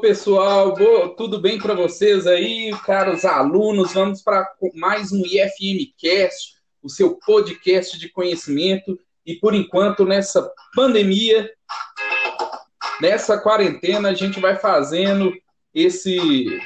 Pessoal, boa, tudo bem para vocês aí, caros alunos? Vamos para mais um IFM Cast, o seu podcast de conhecimento. E por enquanto, nessa pandemia, nessa quarentena, a gente vai fazendo esse,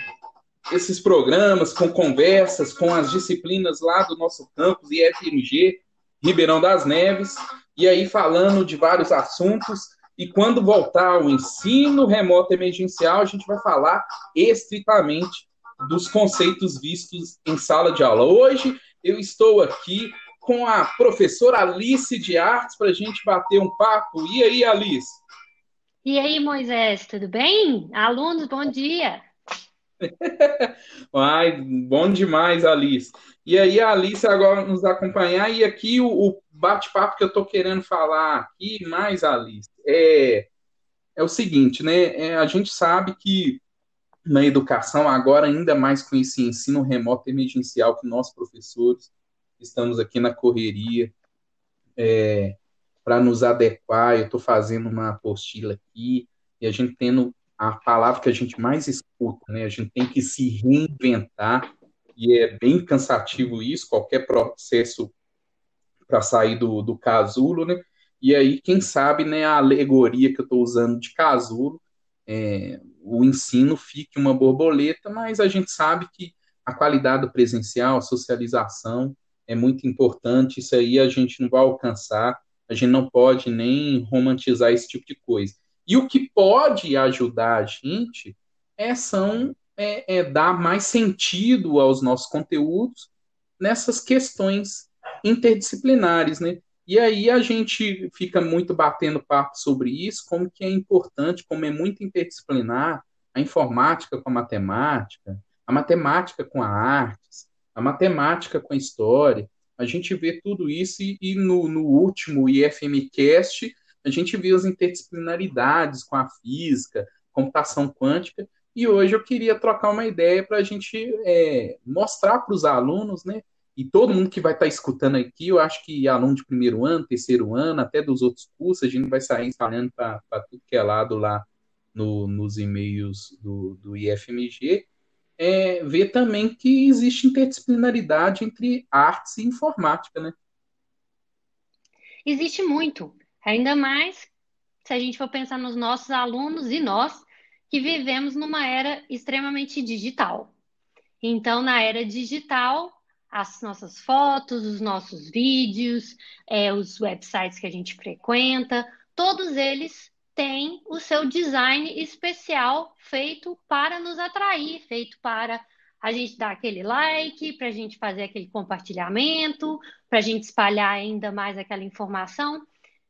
esses programas com conversas com as disciplinas lá do nosso campus IFMG, Ribeirão das Neves, e aí falando de vários assuntos. E quando voltar o ensino remoto emergencial, a gente vai falar estritamente dos conceitos vistos em sala de aula. Hoje eu estou aqui com a professora Alice de Artes para a gente bater um papo. E aí, Alice? E aí, Moisés, tudo bem? Alunos, bom dia. Ai, bom demais, Alice. E aí, a Alice agora nos acompanhar. E aqui o, o bate-papo que eu estou querendo falar aqui, mais, Alice, é, é o seguinte, né? É, a gente sabe que na educação, agora ainda mais com esse ensino remoto emergencial que nós, professores, estamos aqui na correria é, para nos adequar. Eu estou fazendo uma apostila aqui e a gente tendo a palavra que a gente mais escuta, né? A gente tem que se reinventar e é bem cansativo isso, qualquer processo para sair do, do casulo, né? E aí, quem sabe, né, a alegoria que eu estou usando de casulo, é, o ensino fique uma borboleta, mas a gente sabe que a qualidade do presencial, a socialização é muito importante, isso aí a gente não vai alcançar, a gente não pode nem romantizar esse tipo de coisa. E o que pode ajudar a gente é, são, é, é dar mais sentido aos nossos conteúdos nessas questões interdisciplinares, né? E aí a gente fica muito batendo papo sobre isso, como que é importante, como é muito interdisciplinar a informática com a matemática, a matemática com a artes, a matemática com a história. A gente vê tudo isso e, e no, no último IFMcast a gente vê as interdisciplinaridades com a física, computação quântica, e hoje eu queria trocar uma ideia para a gente é, mostrar para os alunos, né? E todo mundo que vai estar tá escutando aqui, eu acho que aluno de primeiro ano, terceiro ano, até dos outros cursos, a gente vai sair espalhando para tudo que é lado lá no, nos e-mails do, do IFMG, é, ver também que existe interdisciplinaridade entre artes e informática, né? Existe muito. Ainda mais se a gente for pensar nos nossos alunos e nós, que vivemos numa era extremamente digital. Então, na era digital, as nossas fotos, os nossos vídeos, é, os websites que a gente frequenta, todos eles têm o seu design especial feito para nos atrair, feito para a gente dar aquele like, para a gente fazer aquele compartilhamento, para a gente espalhar ainda mais aquela informação.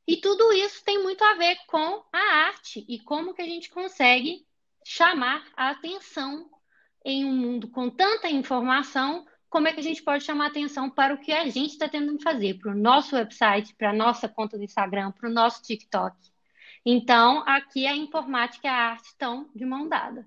E tudo isso tem muito a ver com a arte e como que a gente consegue chamar a atenção em um mundo com tanta informação, como é que a gente pode chamar atenção para o que a gente está tentando fazer, para o nosso website, para a nossa conta do Instagram, para o nosso TikTok. Então, aqui a informática e a arte estão de mão dada.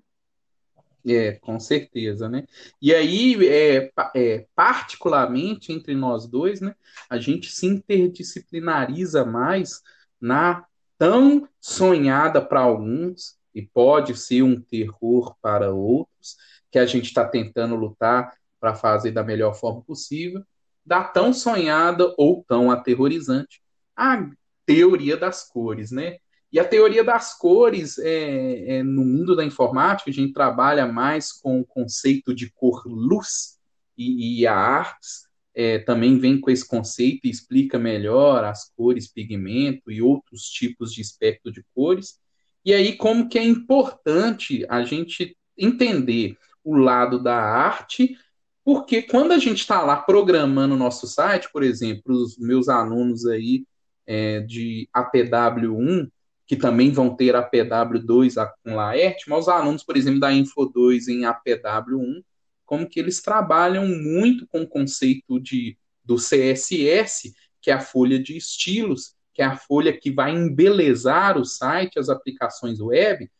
É, com certeza, né? E aí, é, é, particularmente entre nós dois, né, a gente se interdisciplinariza mais na tão sonhada para alguns, e pode ser um terror para outros, que a gente está tentando lutar para fazer da melhor forma possível, da tão sonhada ou tão aterrorizante a teoria das cores, né? E a teoria das cores, é, é, no mundo da informática, a gente trabalha mais com o conceito de cor-luz, e, e, a artes é, também vem com esse conceito e explica melhor as cores, pigmento e outros tipos de espectro de cores. E aí, como que é importante a gente entender o lado da arte, porque quando a gente está lá programando o nosso site, por exemplo, os meus alunos aí é, de APW1, que também vão ter APW2 com Laerte, mas os alunos, por exemplo, da Info2 em APW1, como que eles trabalham muito com o conceito de, do CSS, que é a folha de estilos, que é a folha que vai embelezar o site, as aplicações web.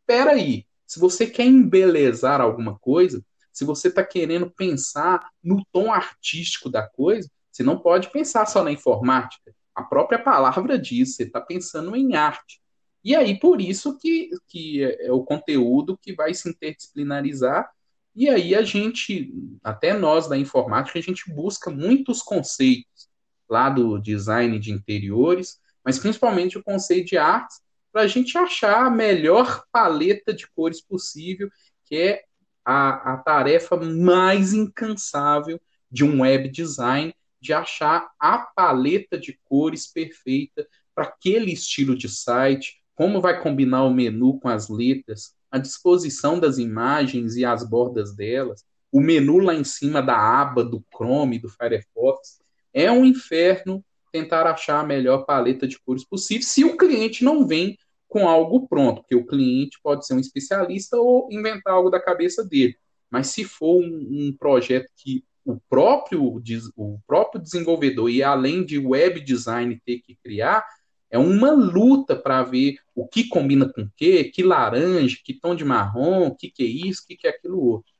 Espera aí, se você quer embelezar alguma coisa, se você está querendo pensar no tom artístico da coisa, você não pode pensar só na informática. A própria palavra diz, você está pensando em arte. E aí, por isso que, que é, o conteúdo que vai se interdisciplinarizar. E aí a gente, até nós da informática, a gente busca muitos conceitos lá do design de interiores, mas principalmente o conceito de artes, para a gente achar a melhor paleta de cores possível, que é a, a tarefa mais incansável de um web design, de achar a paleta de cores perfeita para aquele estilo de site, como vai combinar o menu com as letras, a disposição das imagens e as bordas delas, o menu lá em cima da aba do Chrome, do Firefox. É um inferno tentar achar a melhor paleta de cores possível se o cliente não vem com algo pronto, porque o cliente pode ser um especialista ou inventar algo da cabeça dele. Mas se for um, um projeto que o próprio, o próprio desenvolvedor e além de web design ter que criar, é uma luta para ver o que combina com o que, que laranja, que tom de marrom, que, que é isso, que, que é aquilo outro.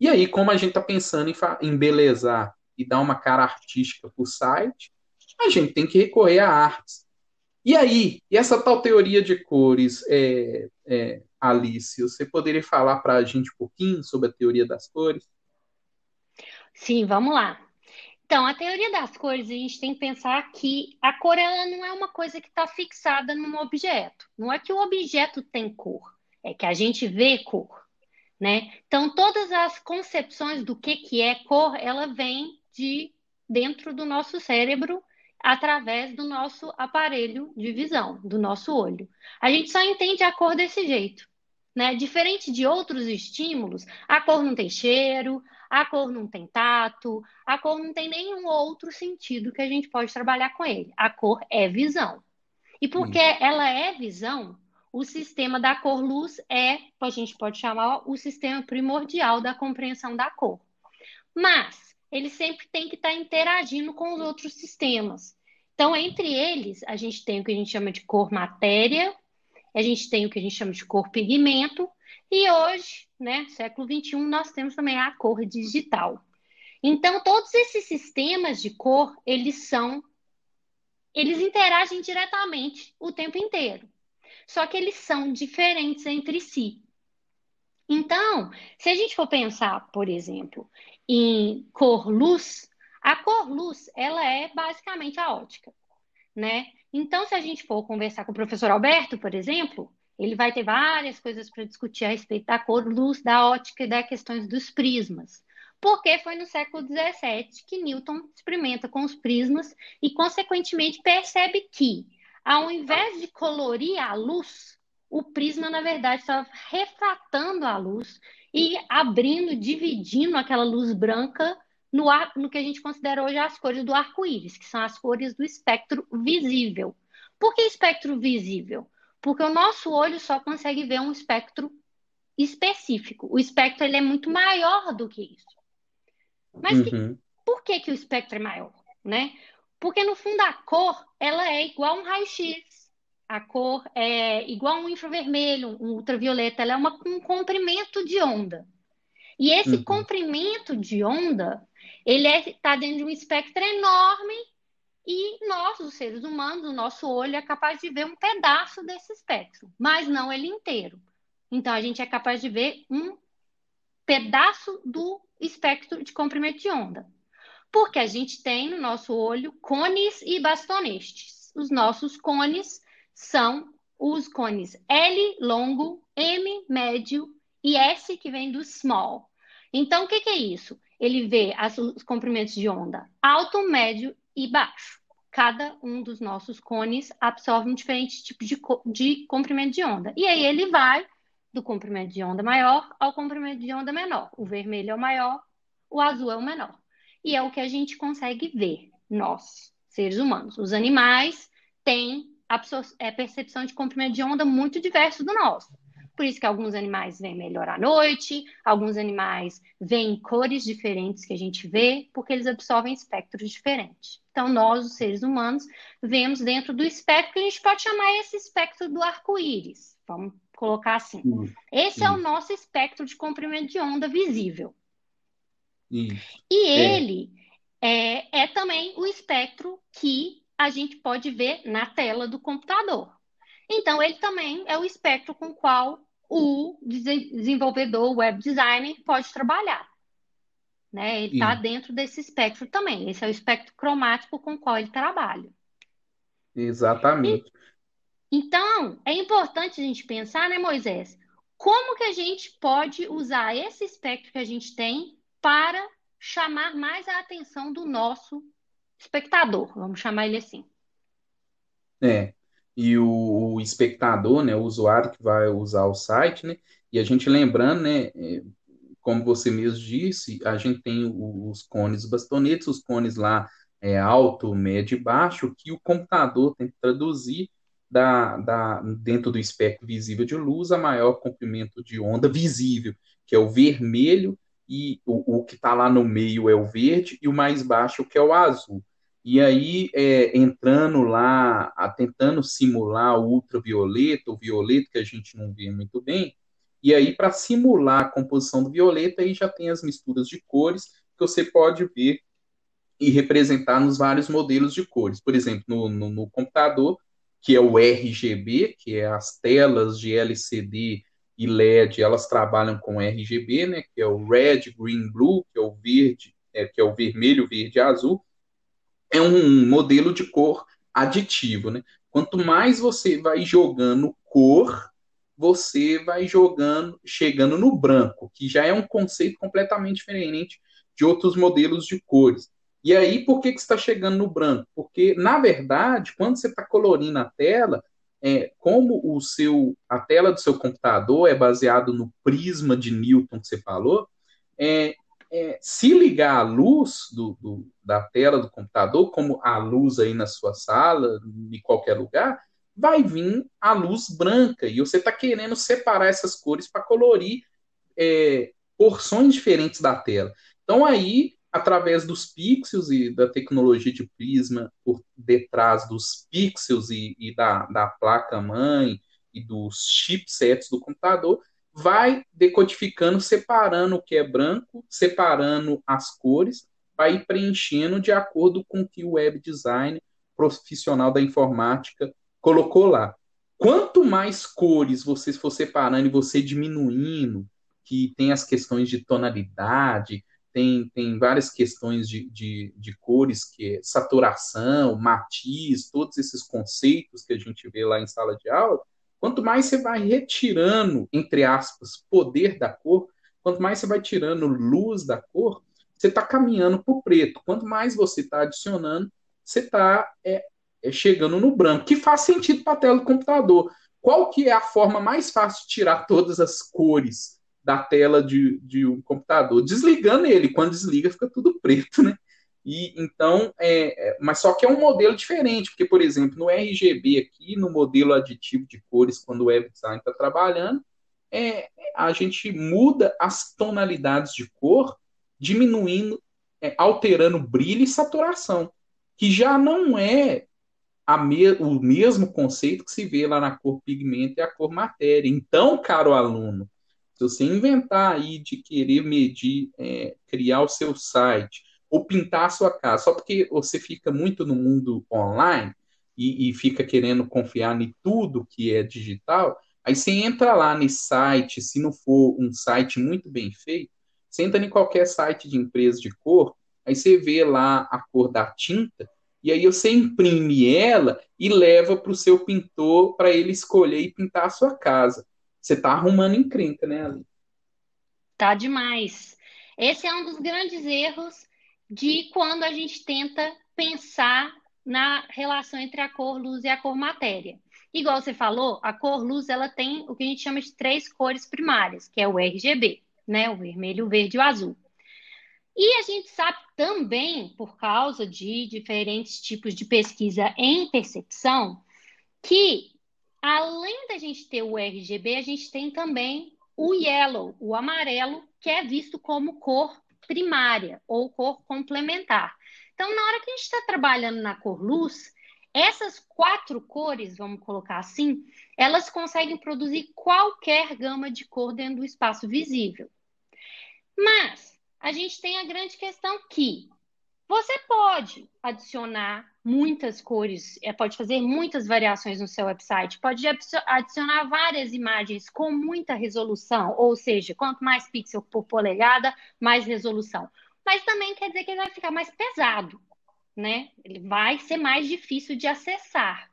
E aí, como a gente está pensando em embelezar e dar uma cara artística para o site, a gente tem que recorrer a artes. E aí, e essa tal teoria de cores, é, é, Alice, você poderia falar para a gente um pouquinho sobre a teoria das cores? Sim, vamos lá. Então, a teoria das cores, a gente tem que pensar que a cor ela não é uma coisa que está fixada num objeto. Não é que o objeto tem cor, é que a gente vê cor, né? Então, todas as concepções do que, que é cor, ela vem de dentro do nosso cérebro através do nosso aparelho de visão, do nosso olho. A gente só entende a cor desse jeito. Né? Diferente de outros estímulos, a cor não tem cheiro, a cor não tem tato, a cor não tem nenhum outro sentido que a gente pode trabalhar com ele. A cor é visão. E porque hum. ela é visão, o sistema da cor-luz é, a gente pode chamar o sistema primordial da compreensão da cor. Mas ele sempre tem que estar interagindo com os outros sistemas. Então, entre eles, a gente tem o que a gente chama de cor matéria, a gente tem o que a gente chama de cor pigmento, e hoje, né, século XXI, nós temos também a cor digital. Então, todos esses sistemas de cor, eles são, eles interagem diretamente o tempo inteiro. Só que eles são diferentes entre si. Então, se a gente for pensar, por exemplo, em cor-luz, a cor-luz, ela é basicamente a ótica, né? Então, se a gente for conversar com o professor Alberto, por exemplo, ele vai ter várias coisas para discutir a respeito da cor-luz, da ótica e das questões dos prismas. Porque foi no século XVII que Newton experimenta com os prismas e, consequentemente, percebe que, ao invés de colorir a luz, o prisma, na verdade, estava refratando a luz e abrindo, dividindo aquela luz branca no, ar, no que a gente considera hoje as cores do arco-íris, que são as cores do espectro visível. Por que espectro visível? Porque o nosso olho só consegue ver um espectro específico. O espectro ele é muito maior do que isso. Mas uhum. que, por que, que o espectro é maior? Né? Porque no fundo a cor ela é igual a um raio-x. A cor é igual a um infravermelho, um ultravioleta. Ela é uma, um comprimento de onda. E esse uhum. comprimento de onda, ele está é, tá dentro de um espectro enorme e nós, os seres humanos, o nosso olho é capaz de ver um pedaço desse espectro, mas não ele inteiro. Então, a gente é capaz de ver um pedaço do espectro de comprimento de onda. Porque a gente tem no nosso olho cones e bastonestes. Os nossos cones são os cones L longo, M médio e S que vem do small. Então, o que, que é isso? Ele vê as, os comprimentos de onda alto, médio e baixo. Cada um dos nossos cones absorve um diferente tipo de, de comprimento de onda. E aí ele vai do comprimento de onda maior ao comprimento de onda menor. O vermelho é o maior, o azul é o menor. E é o que a gente consegue ver, nós, seres humanos. Os animais têm é, percepção de comprimento de onda muito diverso do nosso. Por isso que alguns animais veem melhor à noite, alguns animais veem cores diferentes que a gente vê, porque eles absorvem espectros diferentes. Então, nós, os seres humanos, vemos dentro do espectro que a gente pode chamar esse espectro do arco-íris. Vamos colocar assim. Esse é o nosso espectro de comprimento de onda visível. E é. ele é, é também o espectro que a gente pode ver na tela do computador. Então, ele também é o espectro com o qual o desenvolvedor web designer pode trabalhar. Né? Ele está dentro desse espectro também. Esse é o espectro cromático com o qual ele trabalha. Exatamente. E, então, é importante a gente pensar, né, Moisés? Como que a gente pode usar esse espectro que a gente tem para chamar mais a atenção do nosso espectador, vamos chamar ele assim. É, e o, o, espectador, né, o usuário que vai usar o site, né, e a gente lembrando, né, é, como você mesmo disse, a gente tem os cones bastonetes, os cones lá é, alto, médio e baixo, que o computador tem que traduzir da, da, dentro do espectro visível de luz a maior comprimento de onda visível, que é o vermelho, e o, o que está lá no meio é o verde, e o mais baixo que é o azul. E aí, é, entrando lá, tentando simular o ultravioleta, o violeta, que a gente não vê muito bem, e aí, para simular a composição do violeta, aí já tem as misturas de cores que você pode ver e representar nos vários modelos de cores. Por exemplo, no, no, no computador, que é o RGB, que é as telas de LCD e LED, elas trabalham com RGB, né, que é o Red, Green, Blue, que é o verde, é, que é o vermelho, verde e azul. É um modelo de cor aditivo, né? Quanto mais você vai jogando cor, você vai jogando, chegando no branco, que já é um conceito completamente diferente de outros modelos de cores. E aí, por que, que está chegando no branco? Porque, na verdade, quando você está colorindo a tela, é, como o seu, a tela do seu computador é baseado no prisma de Newton que você falou, é, é, se ligar a luz do, do, da tela do computador, como a luz aí na sua sala, em qualquer lugar, vai vir a luz branca. E você está querendo separar essas cores para colorir é, porções diferentes da tela. Então aí através dos pixels e da tecnologia de prisma por detrás dos pixels e, e da, da placa-mãe e dos chipsets do computador, vai decodificando, separando o que é branco, separando as cores, vai preenchendo de acordo com o que o web design profissional da informática colocou lá. Quanto mais cores você for separando e você diminuindo, que tem as questões de tonalidade, tem, tem várias questões de, de, de cores, que é saturação, matiz, todos esses conceitos que a gente vê lá em sala de aula, quanto mais você vai retirando, entre aspas, poder da cor, quanto mais você vai tirando luz da cor, você está caminhando para o preto. Quanto mais você está adicionando, você está é, é, chegando no branco, que faz sentido para a tela do computador. Qual que é a forma mais fácil de tirar todas as cores da tela de, de um computador, desligando ele. Quando desliga, fica tudo preto, né? E então, é, é, mas só que é um modelo diferente, porque, por exemplo, no RGB aqui, no modelo aditivo de cores, quando o web design está trabalhando, é, a gente muda as tonalidades de cor, diminuindo, é, alterando brilho e saturação, que já não é me, o mesmo conceito que se vê lá na cor pigmento e a cor matéria. Então, caro aluno, se você inventar aí de querer medir, é, criar o seu site ou pintar a sua casa, só porque você fica muito no mundo online e, e fica querendo confiar em tudo que é digital, aí você entra lá nesse site, se não for um site muito bem feito, você entra em qualquer site de empresa de cor, aí você vê lá a cor da tinta, e aí você imprime ela e leva para o seu pintor para ele escolher e pintar a sua casa. Você está arrumando encrenca, né, Ali? Tá demais. Esse é um dos grandes erros de quando a gente tenta pensar na relação entre a cor luz e a cor matéria. Igual você falou, a cor luz ela tem o que a gente chama de três cores primárias, que é o RGB, né? O vermelho, o verde e o azul. E a gente sabe também, por causa de diferentes tipos de pesquisa em percepção, que Além da gente ter o RGB, a gente tem também o yellow, o amarelo, que é visto como cor primária ou cor complementar. Então, na hora que a gente está trabalhando na cor luz, essas quatro cores, vamos colocar assim, elas conseguem produzir qualquer gama de cor dentro do espaço visível. Mas a gente tem a grande questão que Você pode adicionar muitas cores, é, pode fazer muitas variações no seu website, pode adicionar várias imagens com muita resolução, ou seja, quanto mais pixel por polegada, mais resolução. Mas também quer dizer que ele vai ficar mais pesado, né? Ele vai ser mais difícil de acessar.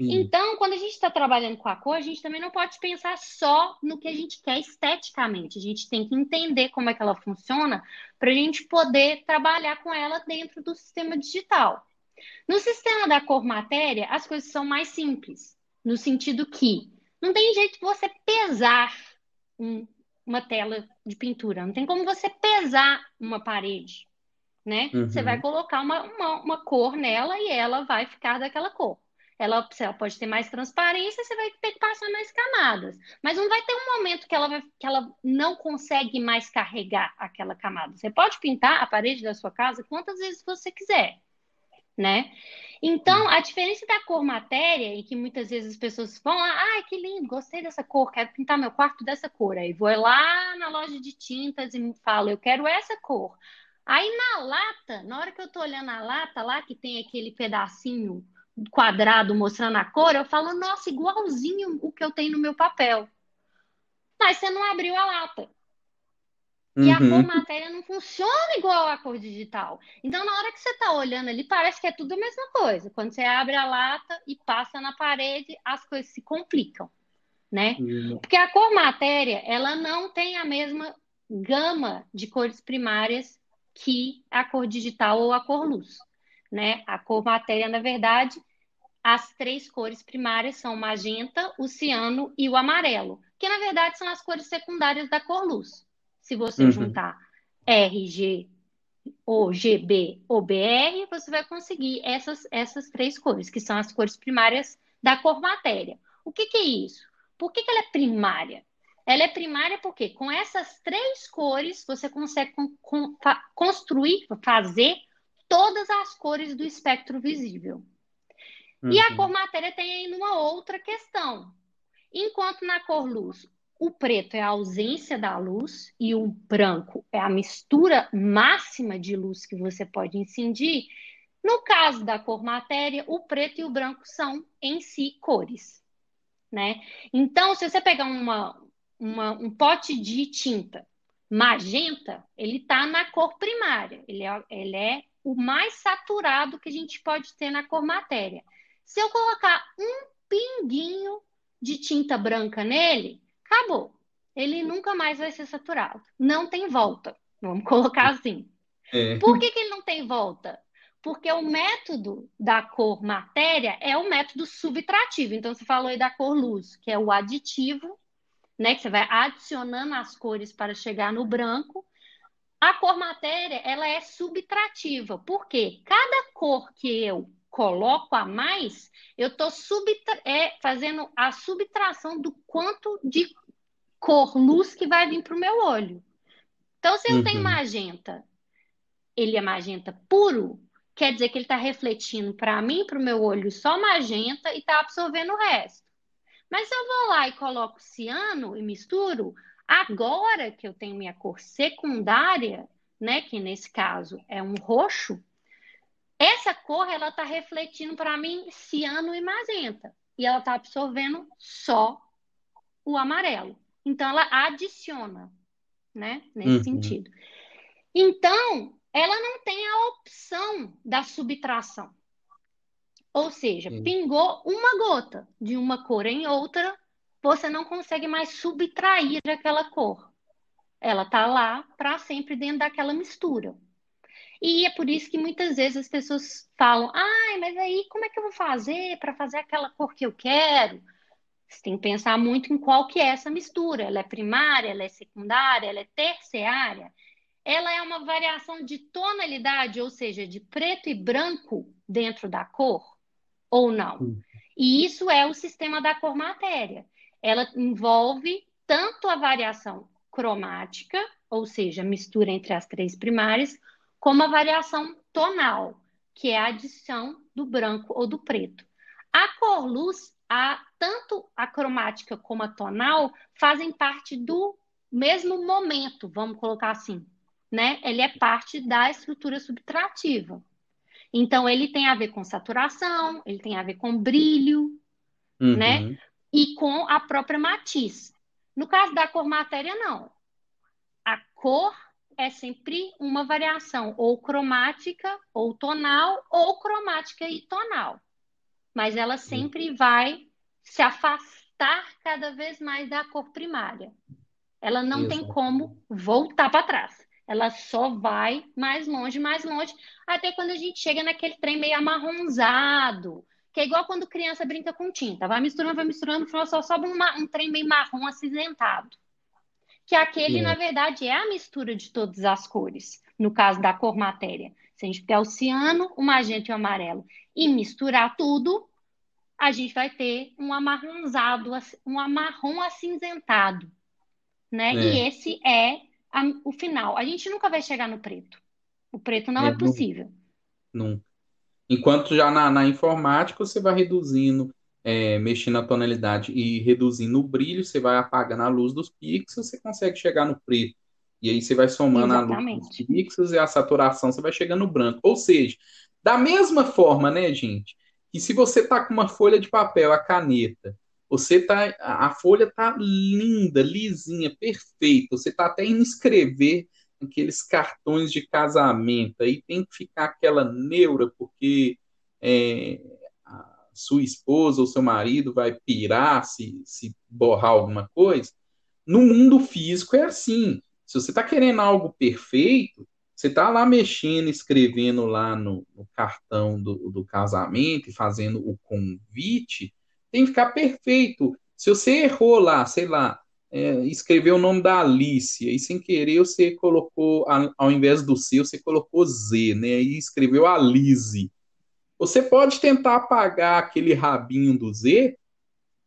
Então, quando a gente está trabalhando com a cor, a gente também não pode pensar só no que a gente quer esteticamente. A gente tem que entender como é que ela funciona para a gente poder trabalhar com ela dentro do sistema digital. No sistema da cor matéria, as coisas são mais simples, no sentido que não tem jeito de você pesar um, uma tela de pintura, não tem como você pesar uma parede, né? Uhum. Você vai colocar uma, uma, uma cor nela e ela vai ficar daquela cor ela, ela pode ter mais transparência, você vai ter que passar mais camadas. Mas não vai ter um momento que ela, vai, que ela não consegue mais carregar aquela camada. Você pode pintar a parede da sua casa quantas vezes você quiser, né? Então, a diferença da cor matéria, e que muitas vezes as pessoas falam, ah, que lindo, gostei dessa cor, quero pintar meu quarto dessa cor. Aí vou lá na loja de tintas e falo, eu quero essa cor. Aí na lata, na hora que eu tô olhando a lata lá, que tem aquele pedacinho quadrado mostrando a cor, eu falo, nossa, igualzinho o que eu tenho no meu papel. Mas você não abriu a lata. E uhum. a cor matéria não funciona igual a cor digital. Então, na hora que você está olhando ali, parece que é tudo a mesma coisa. Quando você abre a lata e passa na parede, as coisas se complicam, né? Uhum. Porque a cor matéria, ela não tem a mesma gama de cores primárias que a cor digital ou a cor luz, né? A cor matéria, na verdade, as três cores primárias são o magenta, o ciano e o amarelo, que na verdade são as cores secundárias da cor luz. Se você uhum. juntar RG GB ou BR, você vai conseguir essas, essas três cores, que são as cores primárias da cor matéria. O que, que é isso? Por que, que ela é primária? Ela é primária porque com essas três cores você consegue con con construir, fazer todas as cores do espectro visível. Uhum. E a uhum. cor matéria tem ainda uma outra questão. Enquanto na cor luz o preto é a ausência da luz e o branco é a mistura máxima de luz que você pode incidir, no caso da cor matéria, o preto e o branco são em si cores, né? Então, se você pegar uma, uma um pote de tinta magenta, ele está na cor primária, ele é, ele é o mais saturado que a gente pode ter na cor matéria. Se eu colocar um pinguinho de tinta branca nele, acabou. Ele nunca mais vai ser saturado. Não tem volta. Vamos colocar assim. É. Por que, que ele não tem volta? Porque o método da cor matéria é o método subtrativo. Então, você falou aí da cor luz, que é o aditivo, né? Que você vai adicionando as cores para chegar no branco. A cor matéria, ela é subtrativa. Por quê? Cada cor que eu coloco a mais, eu estou é, fazendo a subtração do quanto de cor, luz que vai vir para o meu olho. Então, se eu uhum. tenho magenta, ele é magenta puro, quer dizer que ele está refletindo para mim, para o meu olho, só magenta e está absorvendo o resto. Mas se eu vou lá e coloco ciano e misturo, agora que eu tenho minha cor secundária, né, que nesse caso é um roxo, essa cor, ela está refletindo para mim ciano e magenta. E ela está absorvendo só o amarelo. Então, ela adiciona, né? Nesse uhum. sentido. Então, ela não tem a opção da subtração. Ou seja, Sim. pingou uma gota de uma cor em outra, você não consegue mais subtrair aquela cor. Ela está lá para sempre dentro daquela mistura. E é por isso que muitas vezes as pessoas falam: ai, mas aí como é que eu vou fazer para fazer aquela cor que eu quero? Você tem que pensar muito em qual que é essa mistura. Ela é primária, ela é secundária, ela é terciária. Ela é uma variação de tonalidade, ou seja, de preto e branco dentro da cor, ou não. E isso é o sistema da cor matéria. Ela envolve tanto a variação cromática, ou seja, mistura entre as três primárias, como a variação tonal, que é a adição do branco ou do preto. A cor luz, a, tanto a cromática como a tonal, fazem parte do mesmo momento, vamos colocar assim, né? Ele é parte da estrutura subtrativa. Então, ele tem a ver com saturação, ele tem a ver com brilho, uhum. né? E com a própria matiz. No caso da cor matéria, não. A cor é sempre uma variação ou cromática ou tonal ou cromática e tonal. Mas ela sempre vai se afastar cada vez mais da cor primária. Ela não Exato. tem como voltar para trás. Ela só vai mais longe, mais longe, até quando a gente chega naquele trem meio amarronzado, que é igual quando criança brinca com tinta. Vai misturando, vai misturando, no final só sobe um trem meio marrom acinzentado. Que aquele, é. na verdade, é a mistura de todas as cores, no caso da cor matéria. Se a gente pegar o ciano, o magenta e o amarelo e misturar tudo, a gente vai ter um amarronzado, um amarrom acinzentado, né? É. E esse é a, o final. A gente nunca vai chegar no preto. O preto não é, é possível. Nunca. Enquanto já na, na informática você vai reduzindo, é, mexendo a tonalidade e reduzindo o brilho, você vai apagando a luz dos pixels, você consegue chegar no preto. E aí você vai somando Exatamente. a luz dos pixels e a saturação, você vai chegando no branco. Ou seja, da mesma forma, né, gente, que se você tá com uma folha de papel, a caneta, você tá, a folha tá linda, lisinha, perfeita. Você tá até indo escrever aqueles cartões de casamento. Aí tem que ficar aquela neura porque é, sua esposa ou seu marido vai pirar se, se borrar alguma coisa. No mundo físico é assim. Se você está querendo algo perfeito, você está lá mexendo, escrevendo lá no, no cartão do, do casamento e fazendo o convite tem que ficar perfeito. Se você errou lá, sei lá, é, escreveu o nome da Alice, e sem querer você colocou, ao invés do C, você colocou Z, né? E escreveu Alice. Você pode tentar apagar aquele rabinho do Z,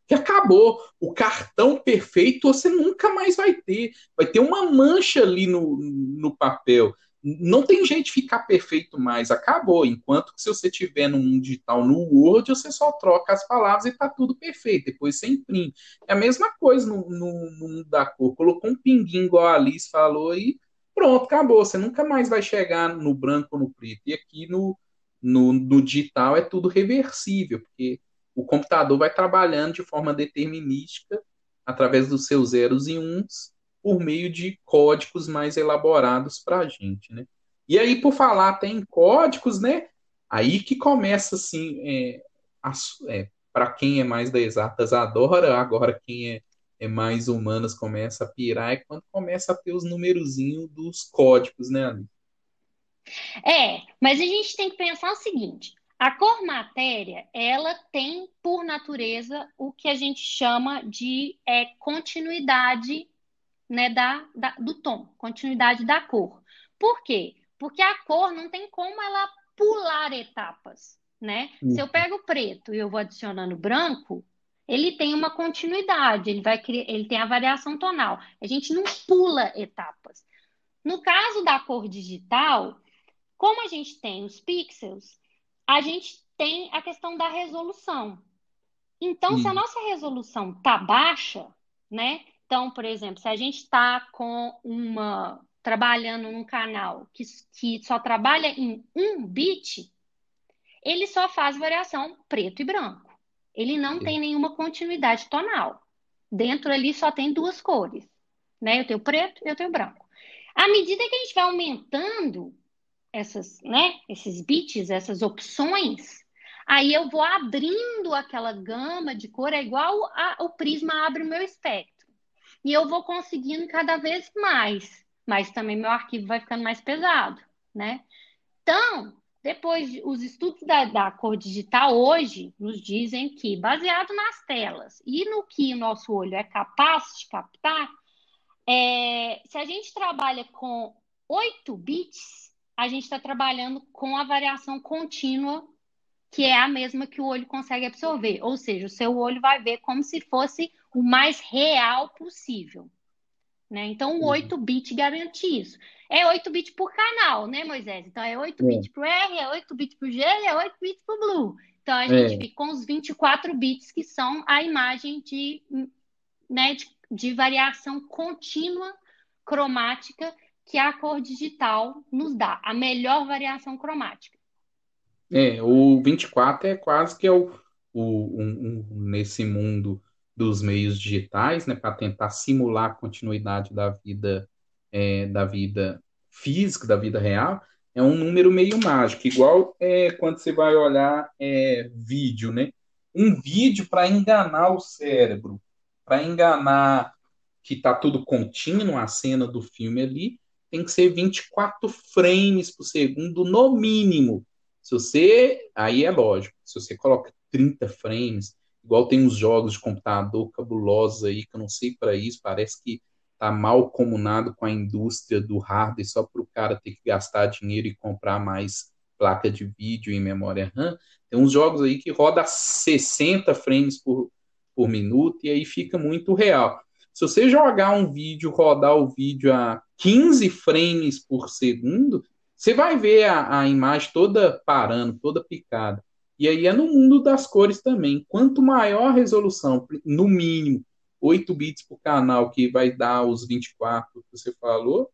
que acabou. O cartão perfeito você nunca mais vai ter. Vai ter uma mancha ali no, no papel não tem jeito de ficar perfeito mais, acabou. Enquanto que se você tiver mundo digital, no Word, você só troca as palavras e está tudo perfeito. Depois você imprime. É a mesma coisa no, no, no mundo da cor. Colocou um pinguinho, igual a Alice falou, e pronto, acabou. Você nunca mais vai chegar no branco ou no preto. E aqui no, no, no digital é tudo reversível, porque o computador vai trabalhando de forma determinística através dos seus zeros e uns por meio de códigos mais elaborados para a gente, né? E aí, por falar até em códigos, né? Aí que começa, assim, é, é, para quem é mais da exatas adora, agora quem é, é mais humanas começa a pirar, é quando começa a ter os numerozinhos dos códigos, né, Ali? É, mas a gente tem que pensar o seguinte: a cor matéria, ela tem, por natureza, o que a gente chama de é, continuidade né, da, da, do tom, continuidade da cor. Por quê? Porque a cor não tem como ela pular etapas, né? Uhum. Se eu pego o preto e eu vou adicionando branco, ele tem uma continuidade, ele vai criar, ele tem a variação tonal. A gente não pula etapas. No caso da cor digital, como a gente tem os pixels, a gente tem a questão da resolução. Então, se a nossa resolução tá baixa, né? Então, por exemplo, se a gente está com uma trabalhando num canal que, que só trabalha em um bit, ele só faz variação preto e branco. Ele não Sim. tem nenhuma continuidade tonal. Dentro ali só tem duas cores, né? Eu tenho preto e eu tenho branco. À medida que a gente vai aumentando essas, né, esses bits, essas opções, aí eu vou abrindo aquela gama de cor, é igual a, o prisma abre o meu espectro e eu vou conseguindo cada vez mais, mas também meu arquivo vai ficando mais pesado, né? Então, depois, os estudos da, da cor digital hoje nos dizem que, baseado nas telas e no que o nosso olho é capaz de captar, é, se a gente trabalha com 8 bits, a gente está trabalhando com a variação contínua, que é a mesma que o olho consegue absorver. Ou seja, o seu olho vai ver como se fosse o mais real possível. Né? Então, o 8-bit uhum. garante isso. É 8 bits por canal, né, Moisés? Então, é 8 é. para o R, é 8 bits para o G e é 8 bits para o Blue. Então, a gente é. fica com os 24 bits, que são a imagem de, né, de, de variação contínua cromática que a cor digital nos dá, a melhor variação cromática. É, o 24 é quase que é o, o um, um, nesse mundo dos meios digitais, né, para tentar simular a continuidade da vida é, da vida física, da vida real, é um número meio mágico, igual é, quando você vai olhar é, vídeo, né? Um vídeo para enganar o cérebro, para enganar que está tudo contínuo, a cena do filme ali, tem que ser 24 frames por segundo, no mínimo. Se você. Aí é lógico, se você coloca 30 frames, igual tem uns jogos de computador cabulosos aí, que eu não sei para isso, parece que tá mal comunado com a indústria do hardware só para o cara ter que gastar dinheiro e comprar mais placa de vídeo e memória RAM. Tem uns jogos aí que roda 60 frames por, por minuto e aí fica muito real. Se você jogar um vídeo, rodar o vídeo a 15 frames por segundo, você vai ver a, a imagem toda parando, toda picada. E aí é no mundo das cores também. Quanto maior a resolução, no mínimo, 8 bits por canal, que vai dar os 24 que você falou,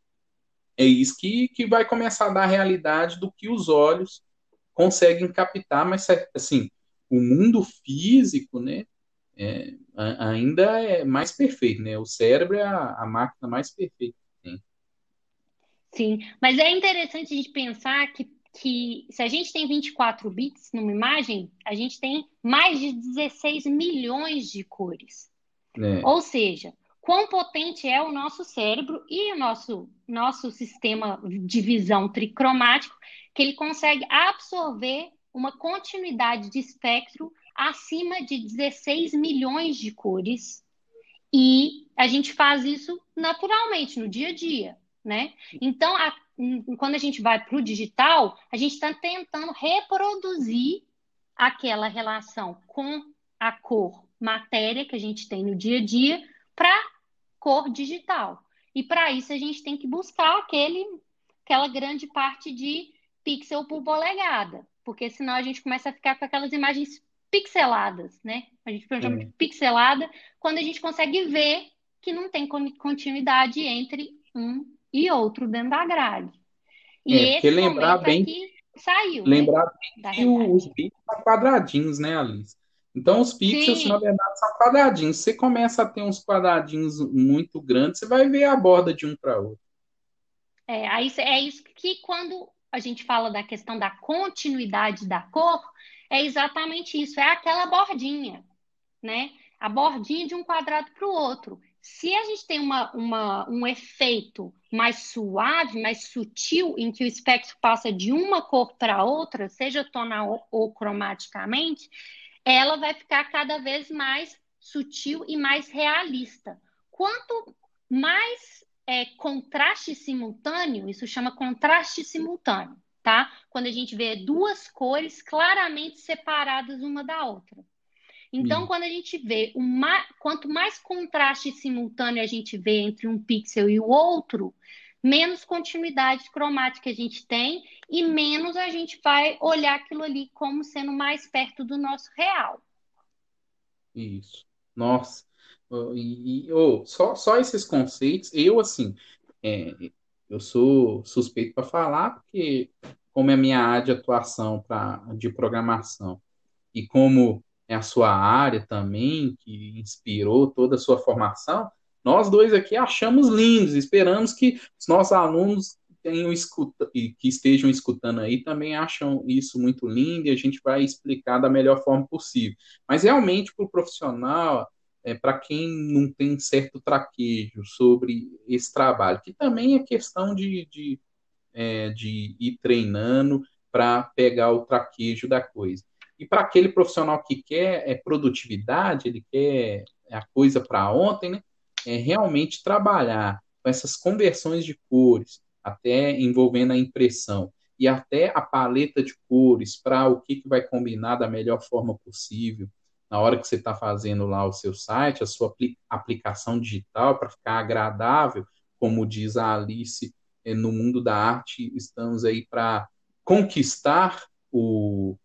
é isso que, que vai começar a dar a realidade do que os olhos conseguem captar, mas assim, o mundo físico, né, é, ainda é mais perfeito, né? O cérebro é a, a máquina mais perfeita. Sim, mas é interessante a gente pensar que, que se a gente tem 24 bits numa imagem, a gente tem mais de 16 milhões de cores. É. Ou seja, quão potente é o nosso cérebro e o nosso, nosso sistema de visão tricromático, que ele consegue absorver uma continuidade de espectro acima de 16 milhões de cores. E a gente faz isso naturalmente no dia a dia, né? Então, a, quando a gente vai para o digital, a gente está tentando reproduzir aquela relação com a cor matéria que a gente tem no dia a dia para cor digital. E para isso a gente tem que buscar aquele, aquela grande parte de pixel por polegada, porque senão a gente começa a ficar com aquelas imagens pixeladas, né? A gente chama de pixelada quando a gente consegue ver que não tem continuidade entre um e outro dentro da grade. E é, esse lembrar bem que saiu. Né, lembrar né, bem que os pixels são quadradinhos, né, Alice? Então, os pixels, Sim. na verdade, são quadradinhos. Você começa a ter uns quadradinhos muito grandes, você vai ver a borda de um para outro. É, aí, é isso que quando a gente fala da questão da continuidade da cor, é exatamente isso, é aquela bordinha, né? A bordinha de um quadrado para o outro. Se a gente tem uma, uma, um efeito mais suave, mais sutil, em que o espectro passa de uma cor para outra, seja tonal ou cromaticamente, ela vai ficar cada vez mais sutil e mais realista. Quanto mais é, contraste simultâneo, isso chama contraste simultâneo, tá? Quando a gente vê duas cores claramente separadas uma da outra. Então, quando a gente vê, uma, quanto mais contraste simultâneo a gente vê entre um pixel e o outro, menos continuidade cromática a gente tem e menos a gente vai olhar aquilo ali como sendo mais perto do nosso real. Isso. Nossa. E, e oh, só, só esses conceitos, eu assim, é, eu sou suspeito para falar, porque como é a minha área de atuação pra, de programação e como é a sua área também, que inspirou toda a sua formação, nós dois aqui achamos lindos, esperamos que os nossos alunos tenham escuta, que estejam escutando aí também acham isso muito lindo e a gente vai explicar da melhor forma possível. Mas realmente para o profissional, é, para quem não tem certo traquejo sobre esse trabalho, que também é questão de, de, é, de ir treinando para pegar o traquejo da coisa. E para aquele profissional que quer é, produtividade, ele quer a coisa para ontem, né? é realmente trabalhar com essas conversões de cores, até envolvendo a impressão, e até a paleta de cores para o que, que vai combinar da melhor forma possível, na hora que você está fazendo lá o seu site, a sua aplicação digital, para ficar agradável, como diz a Alice, eh, no mundo da arte, estamos aí para conquistar o,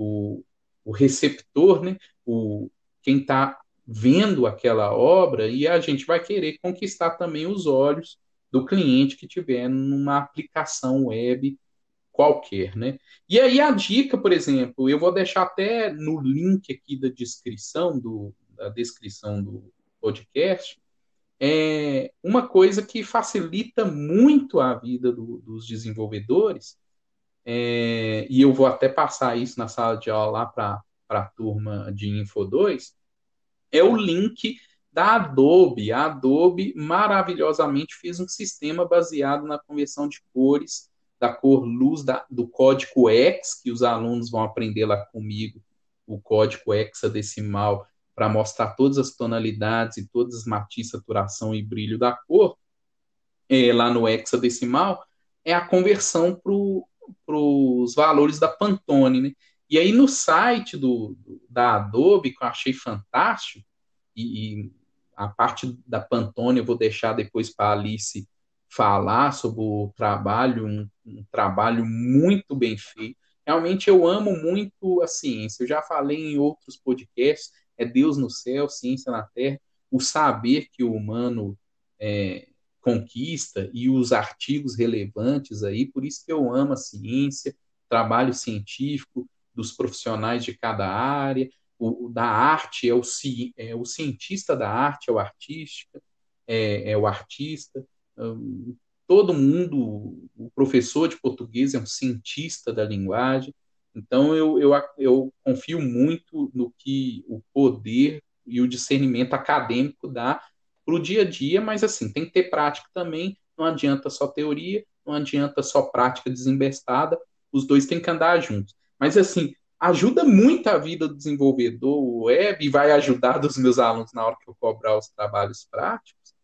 o, o receptor, né? o, quem está vendo aquela obra e a gente vai querer conquistar também os olhos do cliente que tiver numa aplicação web qualquer, né? E aí a dica, por exemplo, eu vou deixar até no link aqui da descrição do da descrição do podcast, é uma coisa que facilita muito a vida do, dos desenvolvedores, é, e eu vou até passar isso na sala de aula lá para a turma de Info 2, é o link da Adobe. A Adobe maravilhosamente fez um sistema baseado na conversão de cores da cor luz da, do código X, que os alunos vão aprender lá comigo, o código hexadecimal, para mostrar todas as tonalidades e todas as matizes, saturação e brilho da cor, é, lá no hexadecimal, é a conversão para os valores da Pantone. Né? E aí no site do, da Adobe, que eu achei fantástico, e, e a parte da Pantone eu vou deixar depois para a Alice falar sobre o trabalho, um, um, trabalho muito bem feito. Realmente eu amo muito a ciência. Eu já falei em outros podcasts, é Deus no céu, ciência na terra, o saber que o humano é, conquista e os artigos relevantes aí, por isso que eu amo a ciência, trabalho científico dos profissionais de cada área, o, da arte é o, é o cientista da arte, é o artística, é, é o artista, hum, todo mundo, o professor de português é um cientista da linguagem, então eu, eu, eu confio muito no que o poder e o discernimento acadêmico dá para o dia a dia, mas assim, tem que ter prática também, não adianta só teoria, não adianta só prática desembestada, os dois têm que andar juntos. Mas assim, ajuda muito a vida do desenvolvedor web e vai ajudar dos meus alunos na hora que eu cobrar os trabalhos práticos.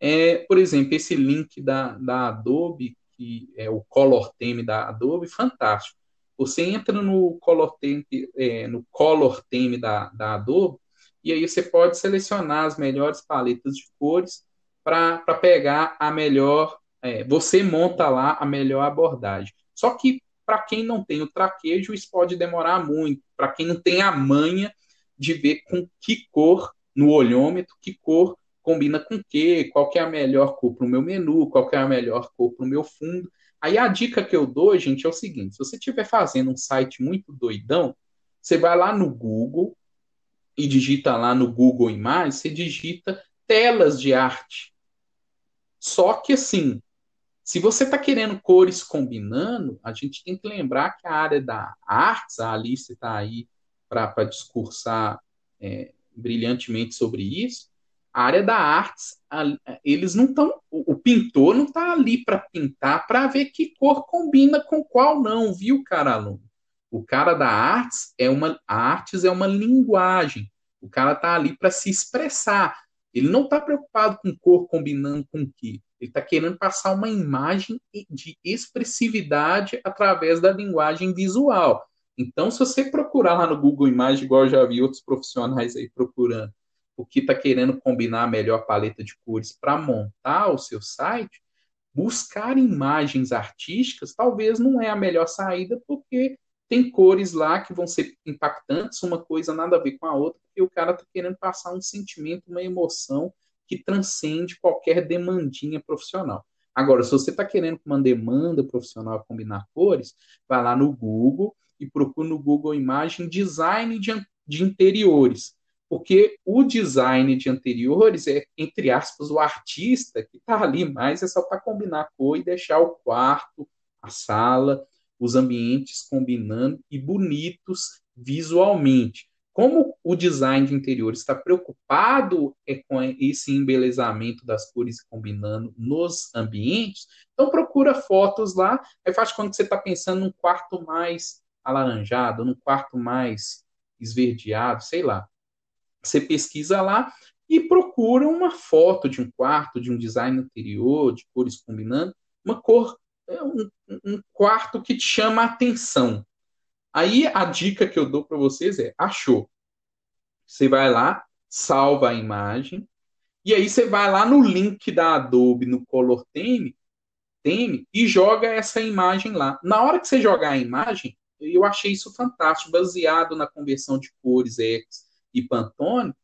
É, por exemplo, esse link da, da Adobe, que é o Color Theme da Adobe, fantástico. Você entra no Color Theme, é, no Color Theme da, da Adobe e aí você pode selecionar as melhores paletas de cores para pegar a melhor. É, você monta lá a melhor abordagem. Só que para quem não tem o traquejo, isso pode demorar muito. Para quem não tem a manha de ver com que cor no olhômetro, que cor combina com que, qual que é a melhor cor para o meu menu, qual que é a melhor cor para o meu fundo. Aí a dica que eu dou, gente, é o seguinte: se você estiver fazendo um site muito doidão, você vai lá no Google e digita lá no Google Imagens, você digita telas de arte. Só que assim, se você está querendo cores combinando, a gente tem que lembrar que a área da artes, a Alice está aí para discursar é, brilhantemente sobre isso. A área da artes, a, eles não estão. O, o, pintor não está ali para pintar para ver que cor combina com qual não, viu, cara aluno? O cara da artes é uma. A artes é uma linguagem. O cara está ali para se expressar. Ele não está preocupado com cor combinando com que. Ele está querendo passar uma imagem de expressividade através da linguagem visual. Então, se você procurar lá no Google Imagens, igual eu já vi outros profissionais aí procurando, o que está querendo combinar a melhor paleta de cores para montar o seu site, buscar imagens artísticas talvez não é a melhor saída, porque tem cores lá que vão ser impactantes, uma coisa nada a ver com a outra, porque o cara está querendo passar um sentimento, uma emoção que transcende qualquer demandinha profissional. Agora, se você está querendo uma demanda profissional combinar cores, vai lá no Google e procura no Google Imagem design de, de interiores. Porque o design de interiores é, entre aspas, o artista que está ali mais é só para combinar cor e deixar o quarto, a sala, os ambientes combinando e bonitos visualmente. Como o design de interior está preocupado é com esse embelezamento das cores combinando nos ambientes, então procura fotos lá. Aí faz quando você está pensando num quarto mais alaranjado, num quarto mais esverdeado, sei lá. Você pesquisa lá e procura uma foto de um quarto, de um design interior, de cores combinando, uma cor, é um, um quarto que te chama a atenção. Aí a dica que eu dou para vocês é: achou? Você vai lá, salva a imagem, e aí você vai lá no link da Adobe no Color Theme, Theme e joga essa imagem lá. Na hora que você jogar a imagem, eu achei isso fantástico, baseado na conversão de cores X e Pantone,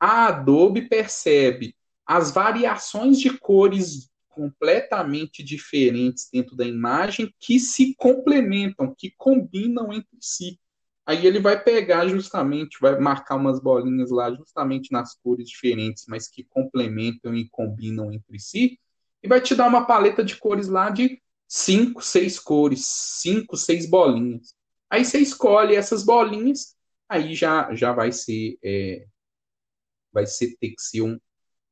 a Adobe percebe as variações de cores completamente diferentes dentro da imagem que se complementam, que combinam entre si. Aí ele vai pegar justamente, vai marcar umas bolinhas lá justamente nas cores diferentes, mas que complementam e combinam entre si, e vai te dar uma paleta de cores lá de cinco, seis cores, cinco, seis bolinhas. Aí você escolhe essas bolinhas, aí já, já vai ser é, vai ser ter que ser um,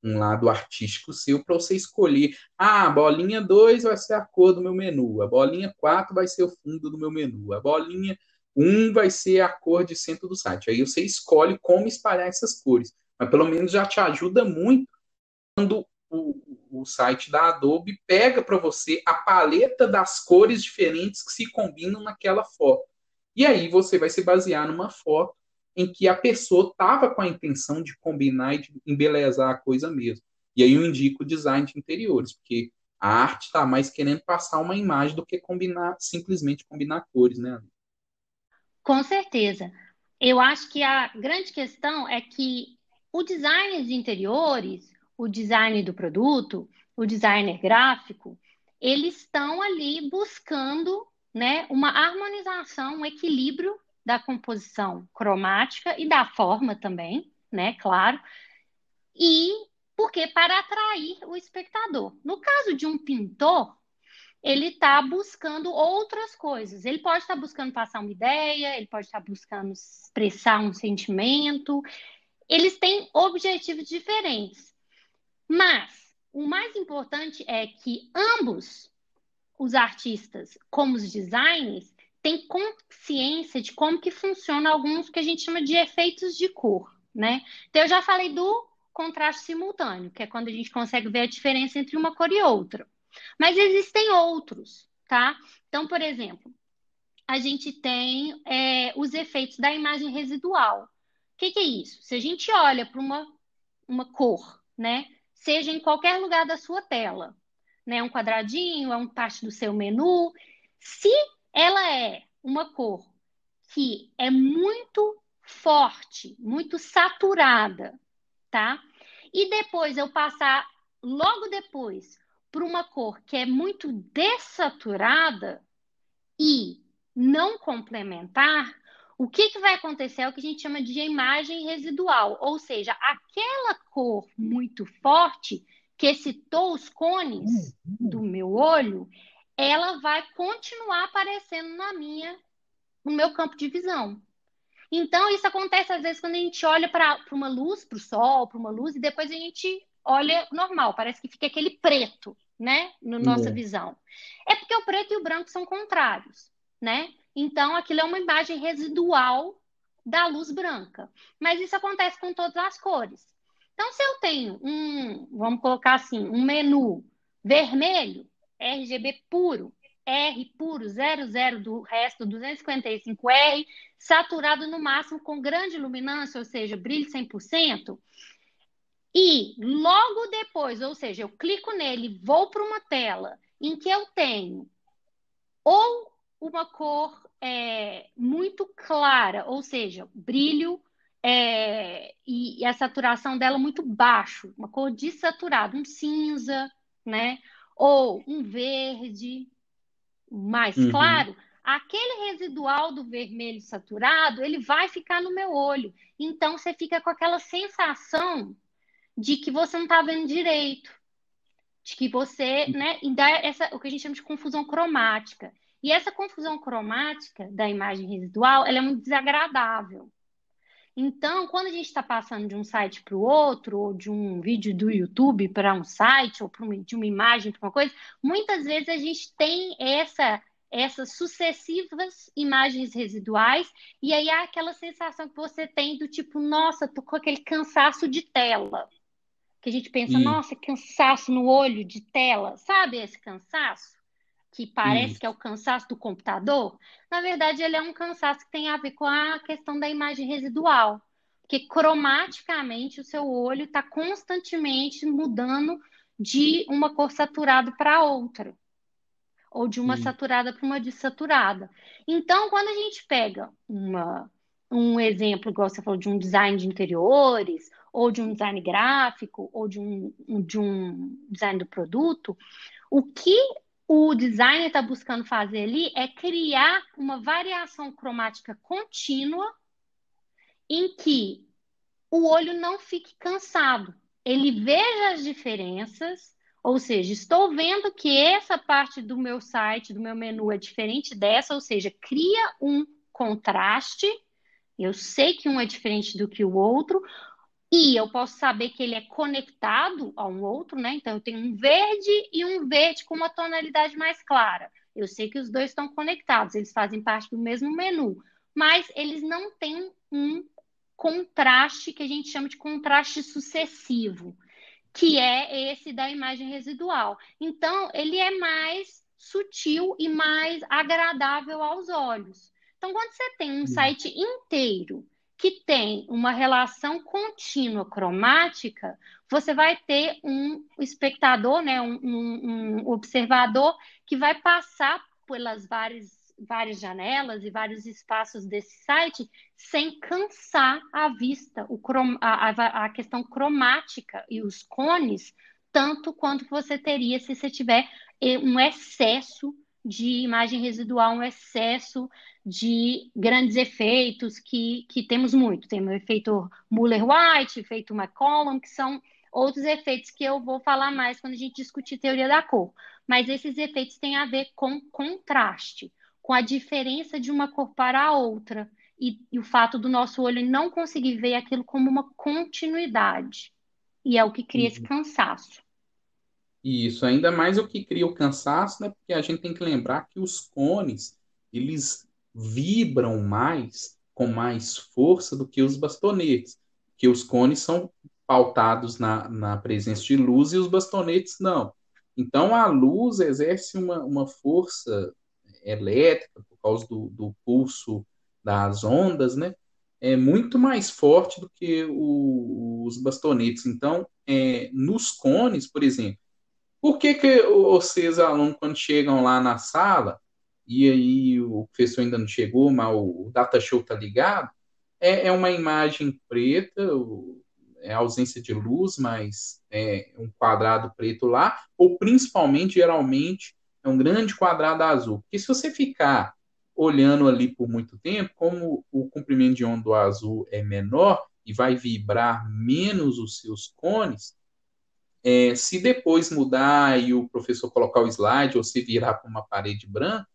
um lado artístico seu para você escolher. Ah, a bolinha 2 vai ser a cor do meu menu, a bolinha 4 vai ser o fundo do meu menu, a bolinha um vai ser a cor de centro do site. Aí você escolhe como espalhar essas cores. Mas pelo menos já te ajuda muito quando o, o site da Adobe pega para você a paleta das cores diferentes que se combinam naquela foto. E aí você vai se basear numa foto em que a pessoa estava com a intenção de combinar e de embelezar a coisa mesmo. E aí eu indico design de interiores, porque a arte está mais querendo passar uma imagem do que combinar, simplesmente combinar cores, né? Com certeza. Eu acho que a grande questão é que o design de interiores, o design do produto, o designer gráfico, eles estão ali buscando né, uma harmonização, um equilíbrio da composição cromática e da forma também, né, claro. E porque para atrair o espectador. No caso de um pintor, ele está buscando outras coisas. Ele pode estar tá buscando passar uma ideia, ele pode estar tá buscando expressar um sentimento. Eles têm objetivos diferentes. Mas o mais importante é que ambos, os artistas como os designers, têm consciência de como que funciona alguns que a gente chama de efeitos de cor, né? Então eu já falei do contraste simultâneo, que é quando a gente consegue ver a diferença entre uma cor e outra. Mas existem outros, tá? Então, por exemplo, a gente tem é, os efeitos da imagem residual. O que, que é isso? Se a gente olha para uma, uma cor, né? Seja em qualquer lugar da sua tela, né? Um quadradinho, é um parte do seu menu. Se ela é uma cor que é muito forte, muito saturada, tá? E depois eu passar logo depois para uma cor que é muito dessaturada e não complementar, o que, que vai acontecer? É o que a gente chama de imagem residual, ou seja, aquela cor muito forte que excitou os cones do meu olho, ela vai continuar aparecendo na minha, no meu campo de visão. Então, isso acontece às vezes quando a gente olha para uma luz, para o sol, para uma luz, e depois a gente olha normal, parece que fica aquele preto né? Na nossa é. visão. É porque o preto e o branco são contrários, né? Então, aquilo é uma imagem residual da luz branca. Mas isso acontece com todas as cores. Então, se eu tenho um, vamos colocar assim, um menu vermelho, RGB puro, R puro, 00 do resto, 255R, saturado no máximo com grande luminância, ou seja, brilho 100%, e logo depois, ou seja, eu clico nele, vou para uma tela em que eu tenho ou uma cor é, muito clara, ou seja, brilho é, e, e, a saturação dela muito baixo, uma cor desaturada, um cinza, né? Ou um verde mais uhum. claro, aquele residual do vermelho saturado, ele vai ficar no meu olho. Então você fica com aquela sensação de que você não está vendo direito, de que você, né, e dá essa, o que a gente chama de confusão cromática. E essa confusão cromática da imagem residual, ela é muito desagradável. Então, quando a gente está passando de um site para o outro, ou de um vídeo do YouTube para um site, ou uma, de uma imagem para uma coisa, muitas vezes a gente tem essa essas sucessivas imagens residuais, e aí há aquela sensação que você tem do tipo, nossa, tô com aquele cansaço de tela. Que a gente pensa, nossa, cansaço no olho de tela, sabe esse cansaço? Que parece que é o cansaço do computador? Na verdade, ele é um cansaço que tem a ver com a questão da imagem residual. Porque cromaticamente o seu olho está constantemente mudando de uma cor saturada para outra, ou de uma saturada para uma desaturada. Então, quando a gente pega uma, um exemplo, igual você falou, de um design de interiores, ou de um design gráfico, ou de um, de um design do produto, o que o designer está buscando fazer ali é criar uma variação cromática contínua em que o olho não fique cansado. Ele veja as diferenças, ou seja, estou vendo que essa parte do meu site, do meu menu é diferente dessa, ou seja, cria um contraste. Eu sei que um é diferente do que o outro, e eu posso saber que ele é conectado a um outro, né? Então, eu tenho um verde e um verde com uma tonalidade mais clara. Eu sei que os dois estão conectados, eles fazem parte do mesmo menu, mas eles não têm um contraste que a gente chama de contraste sucessivo, que é esse da imagem residual. Então, ele é mais sutil e mais agradável aos olhos. Então, quando você tem um site inteiro que tem uma relação contínua cromática, você vai ter um espectador, né, um, um, um observador que vai passar pelas várias, várias janelas e vários espaços desse site sem cansar a vista, o crom, a, a, a questão cromática e os cones, tanto quanto você teria se você tiver eh, um excesso de imagem residual, um excesso de grandes efeitos que, que temos muito. Tem o efeito Muller-White, efeito McCollum, que são outros efeitos que eu vou falar mais quando a gente discutir teoria da cor. Mas esses efeitos têm a ver com contraste, com a diferença de uma cor para a outra e, e o fato do nosso olho não conseguir ver aquilo como uma continuidade. E é o que cria uhum. esse cansaço. Isso, ainda mais o que cria o cansaço, né? Porque a gente tem que lembrar que os cones, eles vibram mais, com mais força do que os bastonetes, que os cones são pautados na, na presença de luz e os bastonetes não. Então a luz exerce uma, uma força elétrica por causa do, do pulso das ondas, né? É muito mais forte do que o, os bastonetes. Então, é, nos cones, por exemplo, por que, que vocês, alunos, quando chegam lá na sala, e aí o professor ainda não chegou, mas o data show está ligado, é, é, uma imagem preta, é ausência de luz, mas é um quadrado preto lá, ou principalmente, geralmente, é um grande quadrado azul. Porque se você ficar olhando ali por muito tempo, como o comprimento de onda do azul é menor e vai vibrar menos os seus cones, é, se depois mudar e o professor colocar o slide ou se virar para uma parede branca,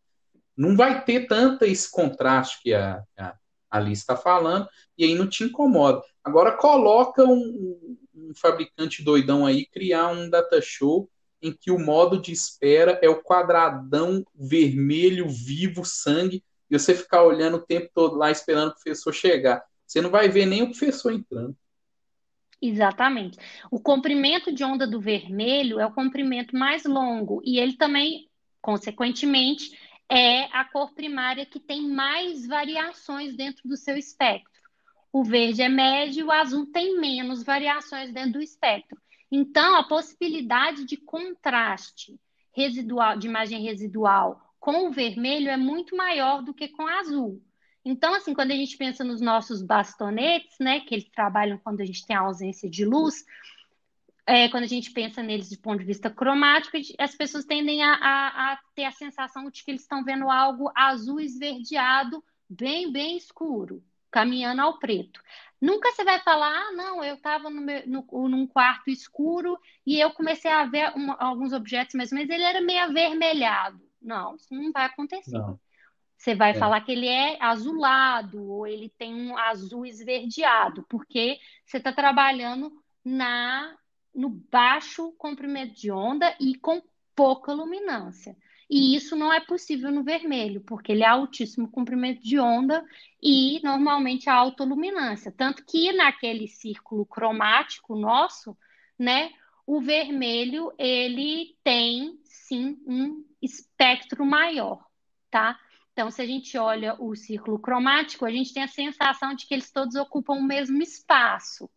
não vai ter tanto esse contraste que a, a Alice está falando, e aí não te incomoda. Agora coloca um, um, fabricante doidão aí criar um data show em que o modo de espera é o quadradão vermelho, vivo, sangue, e você ficar olhando o tempo todo lá esperando o professor chegar. Você não vai ver nem o professor entrando. Exatamente. O comprimento de onda do vermelho é o comprimento mais longo e ele também, consequentemente, é a cor primária que tem mais variações dentro do seu espectro. O verde é médio, o azul tem menos variações dentro do espectro. Então, a possibilidade de contraste residual, de imagem residual com o vermelho é muito maior do que com o azul. Então, assim, quando a gente pensa nos nossos bastonetes, né, que eles trabalham quando a gente tem ausência de luz, é, quando a gente pensa neles de ponto de vista cromático, as pessoas tendem a, a, a ter a sensação de que eles estão vendo algo azul esverdeado, bem, bem escuro, caminhando ao preto. Nunca você vai falar, ah, não, eu estava num quarto escuro e eu comecei a ver um, alguns objetos, mas, mas ele era meio avermelhado. Não, isso não vai acontecer. Não. Você vai é. falar que ele é azulado ou ele tem um azul esverdeado, porque você está trabalhando na no baixo comprimento de onda e com pouca luminância. E isso não é possível no vermelho, porque ele é altíssimo comprimento de onda e normalmente a alta luminância. Tanto que naquele círculo cromático nosso, né, o vermelho ele tem sim um espectro maior, tá? Então, se a gente olha o círculo cromático, a gente tem a sensação de que eles todos ocupam o mesmo espaço,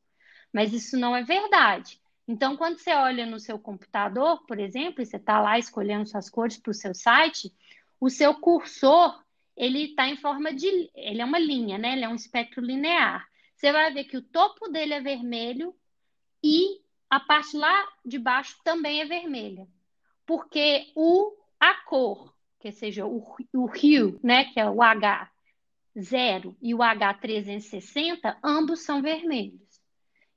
mas isso não é verdade. Então, quando você olha no seu computador, por exemplo, e você está lá escolhendo suas cores para o seu site, o seu cursor ele está em forma de. Ele é uma linha, né? Ele é um espectro linear. Você vai ver que o topo dele é vermelho e a parte lá de baixo também é vermelha. Porque o, a cor, que seja o, o hue, né? Que é o H 0 e o H360, ambos são vermelhos.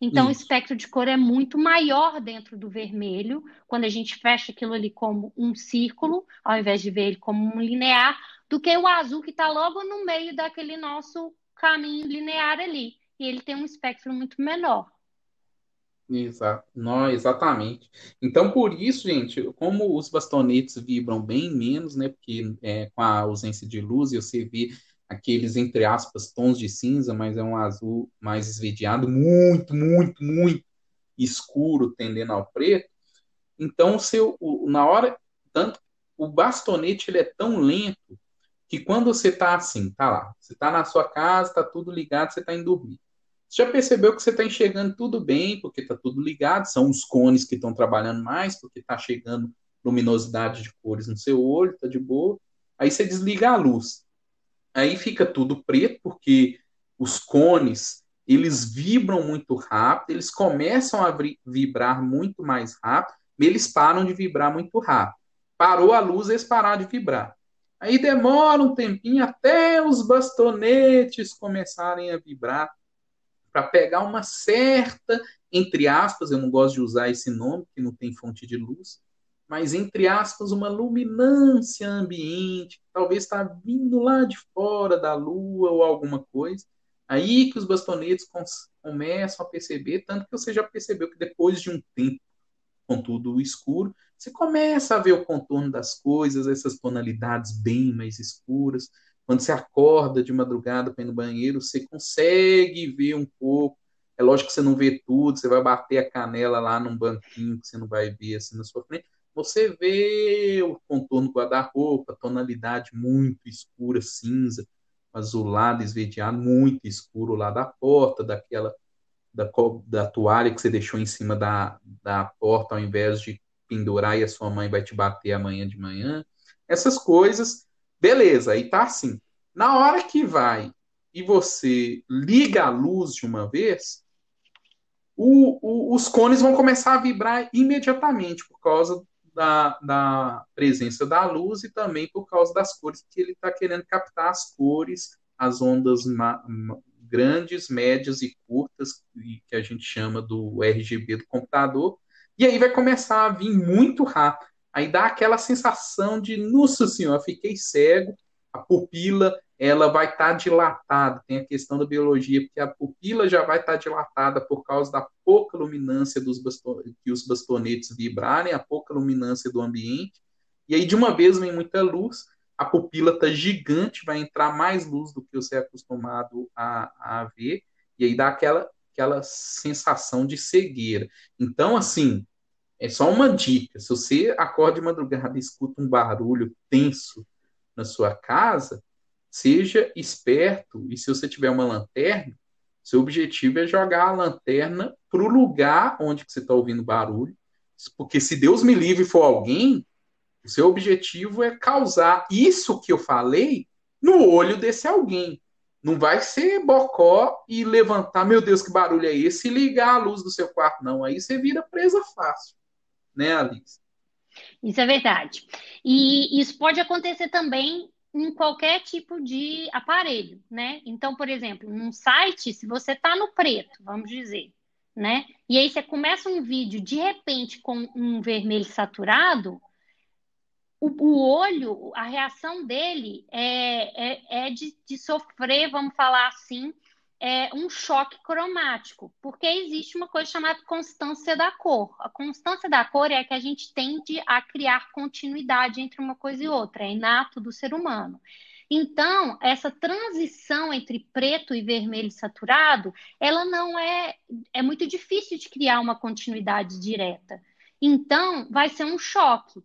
Então, Isso. o espectro de cor é muito maior dentro do vermelho, quando a gente fecha aquilo ali como um círculo, ao invés de ver ele como um linear, do que o azul que está logo no meio daquele nosso caminho linear ali. E ele tem um espectro muito menor. Exato. Não, exatamente. Então, por isso, gente, como os bastonetes vibram bem menos, né? Porque é, com a ausência de luz, você vê aqueles, entre aspas, tons de cinza, mas é um azul mais esverdeado, muito, muito, muito escuro, tendendo ao preto. Então, seu, na hora, tanto o bastonete ele é tão lento que quando você está assim, tá lá, você está na sua casa, está tudo ligado, você está indo dormir. Você já percebeu que você está enxergando tudo bem, porque está tudo ligado, são os cones que estão trabalhando mais, porque está chegando luminosidade de cores no seu olho, está de boa. Aí você desliga a luz. Aí fica tudo preto, porque os cones eles vibram muito rápido, eles começam a vibrar muito mais rápido, eles param de vibrar muito rápido. Parou a luz, eles pararam de vibrar. Aí demora um tempinho até os bastonetes começarem a vibrar para pegar uma certa, entre aspas, eu não gosto de usar esse nome, que não tem fonte de luz, mas entre aspas, uma luminância ambiente, que talvez está vindo lá de fora da Lua ou alguma coisa. Aí que os bastonetes começam a perceber, tanto que você já percebeu que depois de um tempo com tudo escuro, você começa a ver o contorno das coisas, essas tonalidades bem mais escuras. Quando você acorda de madrugada para ir no banheiro, você consegue ver um pouco. É lógico que você não vê tudo, você vai bater a canela lá num banquinho que você não vai ver assim na sua frente, você vê o contorno do guarda-roupa, tonalidade muito escura, cinza, azulado, esverdeado, muito escuro lá da porta, daquela da, da toalha que você deixou em cima da, da porta, ao invés de pendurar e a sua mãe vai te bater amanhã de manhã. Essas coisas, beleza, aí tá assim. Na hora que vai e você liga a luz de uma vez, o, o, os cones vão começar a vibrar imediatamente por causa da, da presença da luz e também por causa das cores, que ele está querendo captar as cores, as ondas grandes, médias e curtas, que a gente chama do RGB do computador, e aí vai começar a vir muito rápido. Aí dá aquela sensação de, nossa senhora, fiquei cego, a pupila ela vai estar tá dilatada. Tem a questão da biologia, porque a pupila já vai estar tá dilatada por causa da pouca luminância dos que os bastonetes vibrarem, a pouca luminância do ambiente. E aí, de uma vez, vem muita luz, a pupila está gigante, vai entrar mais luz do que você é acostumado a, a ver, e aí dá aquela, aquela sensação de cegueira. Então, assim, é só uma dica: se você acorda de madrugada e escuta um barulho tenso na sua casa, seja esperto. E se você tiver uma lanterna, seu objetivo é jogar a lanterna para o lugar onde você está ouvindo barulho, porque se Deus me livre for alguém, o seu objetivo é causar isso que eu falei no olho desse alguém. Não vai ser bocó e levantar, meu Deus, que barulho é esse, e ligar a luz do seu quarto, não. Aí você vira presa fácil, né, Alice? Isso é verdade. E isso pode acontecer também em qualquer tipo de aparelho, né? Então, por exemplo, num site, se você está no preto, vamos dizer, né? E aí você começa um vídeo de repente com um vermelho saturado, o, o olho, a reação dele é, é, é de, de sofrer, vamos falar assim, é um choque cromático, porque existe uma coisa chamada constância da cor. A constância da cor é que a gente tende a criar continuidade entre uma coisa e outra, é inato do ser humano. Então, essa transição entre preto e vermelho saturado, ela não é é muito difícil de criar uma continuidade direta. Então, vai ser um choque.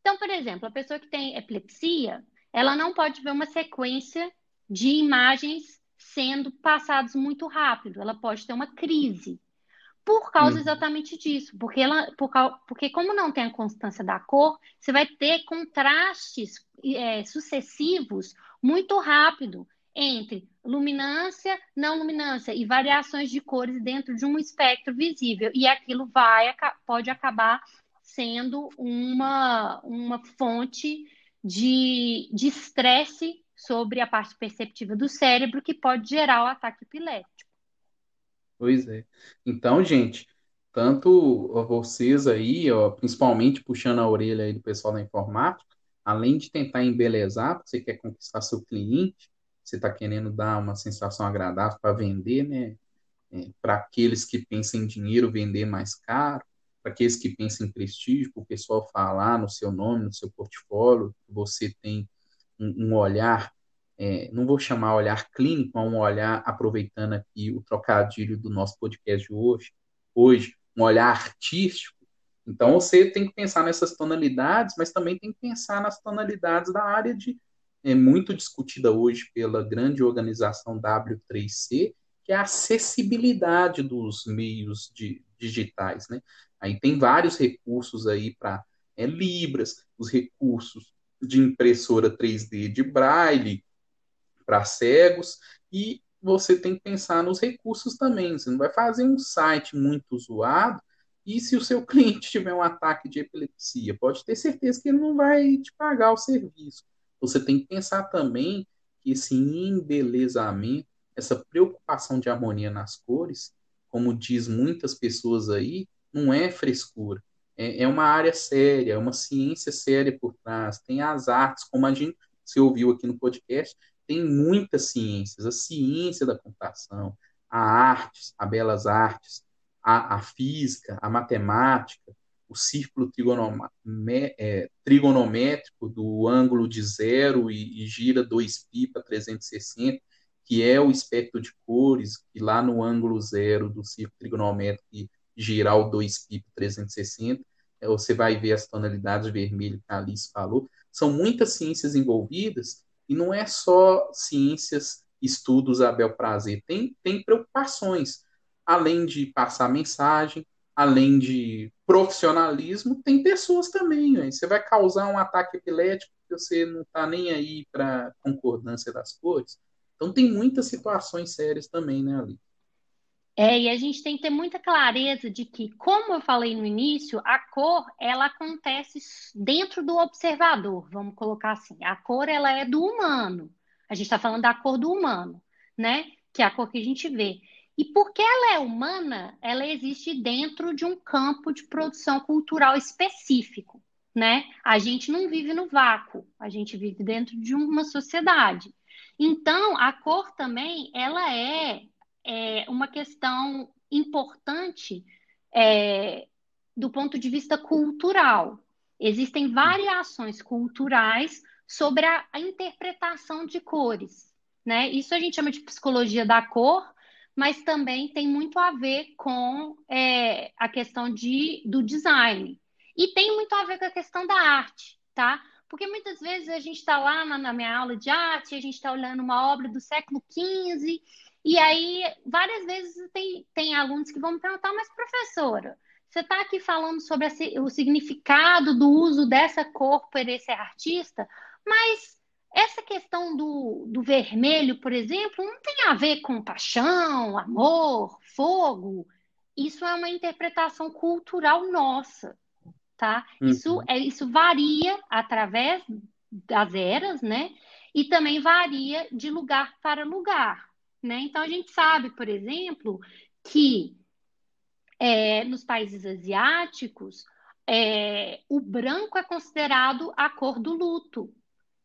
Então, por exemplo, a pessoa que tem epilepsia, ela não pode ver uma sequência de imagens sendo passados muito rápido. Ela pode ter uma crise por causa uhum. exatamente disso, porque ela, por, porque como não tem a constância da cor, você vai ter contrastes é, sucessivos muito rápido entre luminância, não luminância e variações de cores dentro de um espectro visível. E aquilo vai, pode acabar sendo uma, uma fonte de estresse sobre a parte perceptiva do cérebro que pode gerar o ataque epilético. Pois é. Então, gente, tanto vocês aí, ó, principalmente puxando a orelha aí do pessoal da informática, além de tentar embelezar, você quer conquistar seu cliente, você está querendo dar uma sensação agradável para vender, né? É, para aqueles que pensam em dinheiro, vender mais caro, para aqueles que pensam em prestígio, para o pessoal falar no seu nome, no seu portfólio, você tem um, um olhar, é, não vou chamar olhar clínico, mas um olhar aproveitando aqui o trocadilho do nosso podcast de hoje, hoje, um olhar artístico. Então você tem que pensar nessas tonalidades, mas também tem que pensar nas tonalidades da área de é muito discutida hoje pela grande organização W3C, que é a acessibilidade dos meios de, digitais, né? Aí tem vários recursos aí para é, Libras, os recursos de impressora 3D de Braille para cegos, e você tem que pensar nos recursos também. Você não vai fazer um site muito zoado e se o seu cliente tiver um ataque de epilepsia, pode ter certeza que ele não vai te pagar o serviço. Você tem que pensar também que esse embelezamento, essa preocupação de harmonia nas cores, como diz muitas pessoas aí, não é frescura. É, é uma área séria, é uma ciência séria por trás. Tem as artes, como a gente se ouviu aqui no podcast, tem muitas ciências. A ciência da computação, a artes, a belas artes, a, a física, a matemática, o círculo é, trigonométrico do ângulo de zero e, e gira 2π para 360, que é o espectro de cores, que lá no ângulo zero do círculo trigonométrico girar o 2π 360, é, você vai ver as tonalidades vermelho que a Alice falou. São muitas ciências envolvidas e não é só ciências, estudos a bel prazer. Tem, tem preocupações, além de passar mensagem, além de profissionalismo, tem pessoas também. Né? Você vai causar um ataque epilético você não está nem aí para concordância das cores. Então tem muitas situações sérias também, né, Ali? É, e a gente tem que ter muita clareza de que, como eu falei no início, a cor ela acontece dentro do observador, vamos colocar assim. A cor ela é do humano. A gente está falando da cor do humano, né? Que é a cor que a gente vê. E porque ela é humana, ela existe dentro de um campo de produção cultural específico, né? A gente não vive no vácuo, a gente vive dentro de uma sociedade. Então, a cor também, ela é é, uma questão importante é, do ponto de vista cultural. Existem variações culturais sobre a, a interpretação de cores. Né? Isso a gente chama de psicologia da cor, mas também tem muito a ver com é, a questão de, do design. E tem muito a ver com a questão da arte, tá? Porque muitas vezes a gente está lá na, na, minha aula de arte, a gente está olhando uma obra do século XV e aí, várias vezes tem, tem alunos que vão me perguntar, mas professora, você está aqui falando sobre o significado do uso dessa cor por esse artista, mas essa questão do, do vermelho, por exemplo, não tem a ver com paixão, amor, fogo. Isso é uma interpretação cultural nossa, tá? Uhum. Isso, é, isso varia através das eras, né? E também varia de lugar para lugar. Né? Então, a gente sabe, por exemplo, que é, nos países asiáticos, é, o branco é considerado a cor do luto,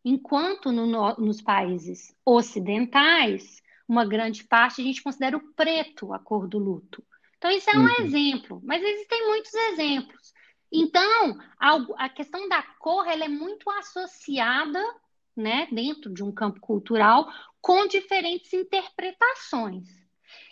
enquanto no, no, nos países ocidentais, uma grande parte a gente considera o preto a cor do luto. Então, isso é um uhum. exemplo, mas existem muitos exemplos. Então, a, a questão da cor ela é muito associada né, dentro de um campo cultural, com diferentes interpretações.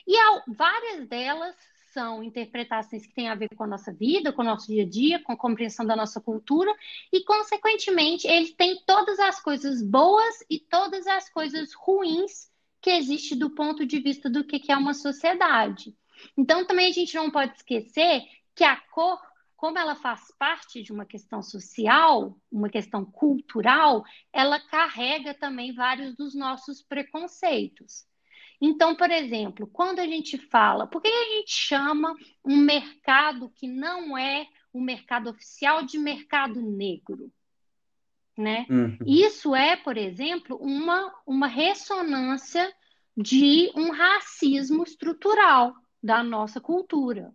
E várias delas são interpretações que têm a ver com a nossa vida, com o nosso dia a dia, com a compreensão da nossa cultura, e, consequentemente, ele tem todas as coisas boas e todas as coisas ruins que existe do ponto de vista do que é uma sociedade. Então, também a gente não pode esquecer que a cor como ela faz parte de uma questão social, uma questão cultural, ela carrega também vários dos nossos preconceitos. Então, por exemplo, quando a gente fala, por que a gente chama um mercado que não é o mercado oficial de mercado negro? Né? Uhum. Isso é, por exemplo, uma, uma ressonância de um racismo estrutural da nossa cultura.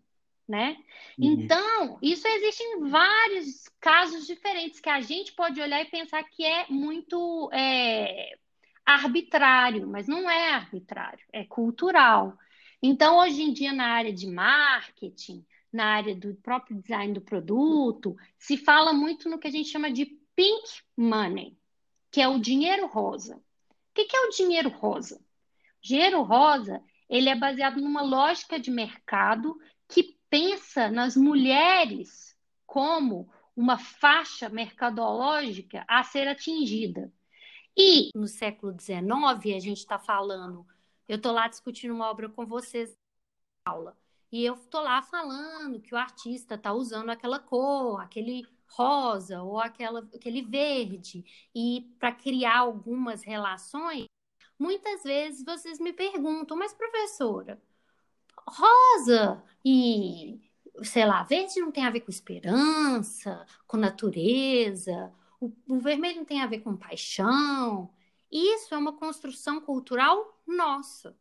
Né? Uhum. Então, isso existe em vários casos diferentes que a gente pode olhar e pensar que é muito é, arbitrário, mas não é arbitrário, é cultural. Então, hoje em dia, na área de marketing, na área do próprio design do produto, se fala muito no que a gente chama de pink money, que é o dinheiro rosa. O que é o dinheiro rosa? O dinheiro rosa ele é baseado numa lógica de mercado que pensa nas mulheres como uma faixa mercadológica a ser atingida. E no século XIX, a gente está falando, eu estou lá discutindo uma obra com vocês aula, e eu estou lá falando que o artista está usando aquela cor, aquele rosa ou aquela, aquele verde, e para criar algumas relações, muitas vezes vocês me perguntam, mas professora, rosa e sei lá, verde não tem a ver com esperança, com natureza, o, o vermelho não tem a ver com paixão. Isso é uma construção cultural nossa,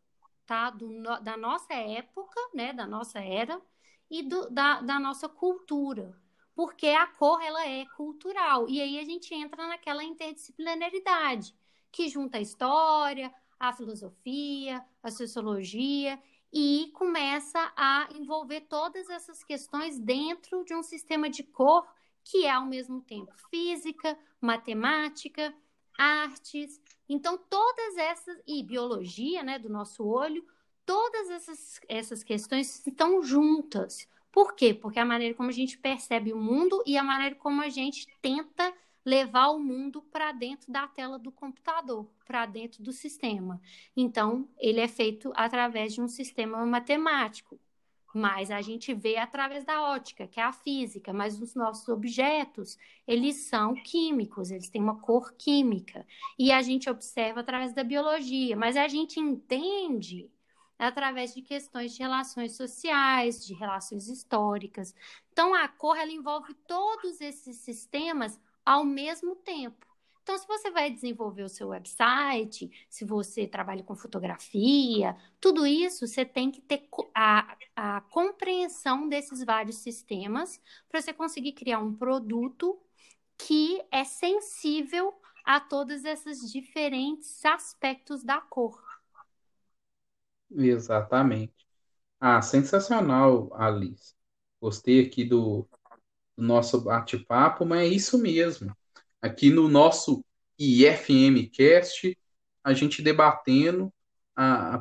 tá? Do, da nossa época, né? Da nossa era e do, da, da nossa cultura. Porque a cor, ela é cultural. E aí a gente entra naquela interdisciplinaridade, que junta a história, a filosofia, a sociologia e começa a envolver todas essas questões dentro de um sistema de cor que é ao mesmo tempo física, matemática, artes. Então, todas essas, e biologia, né, do nosso olho, todas essas, essas questões estão juntas. Por quê? Porque a maneira como a gente percebe o mundo e a maneira como a gente tenta levar o mundo para dentro da tela do computador, para dentro do sistema. Então, ele é feito através de um sistema matemático mas a gente vê através da ótica, que é a física, mas os nossos objetos, eles são químicos, eles têm uma cor química, e a gente observa através da biologia, mas a gente entende através de questões de relações sociais, de relações históricas. Então, a cor, ela envolve todos esses sistemas ao mesmo tempo. Então, se você vai desenvolver o seu website, se você trabalha com fotografia, tudo isso você tem que ter a, a compreensão desses vários sistemas para você conseguir criar um produto que é sensível a todos esses diferentes aspectos da cor. Exatamente. Ah, sensacional, Alice. Gostei aqui do, do nosso bate-papo, mas é isso mesmo. Aqui no nosso IFM Cast, a gente debatendo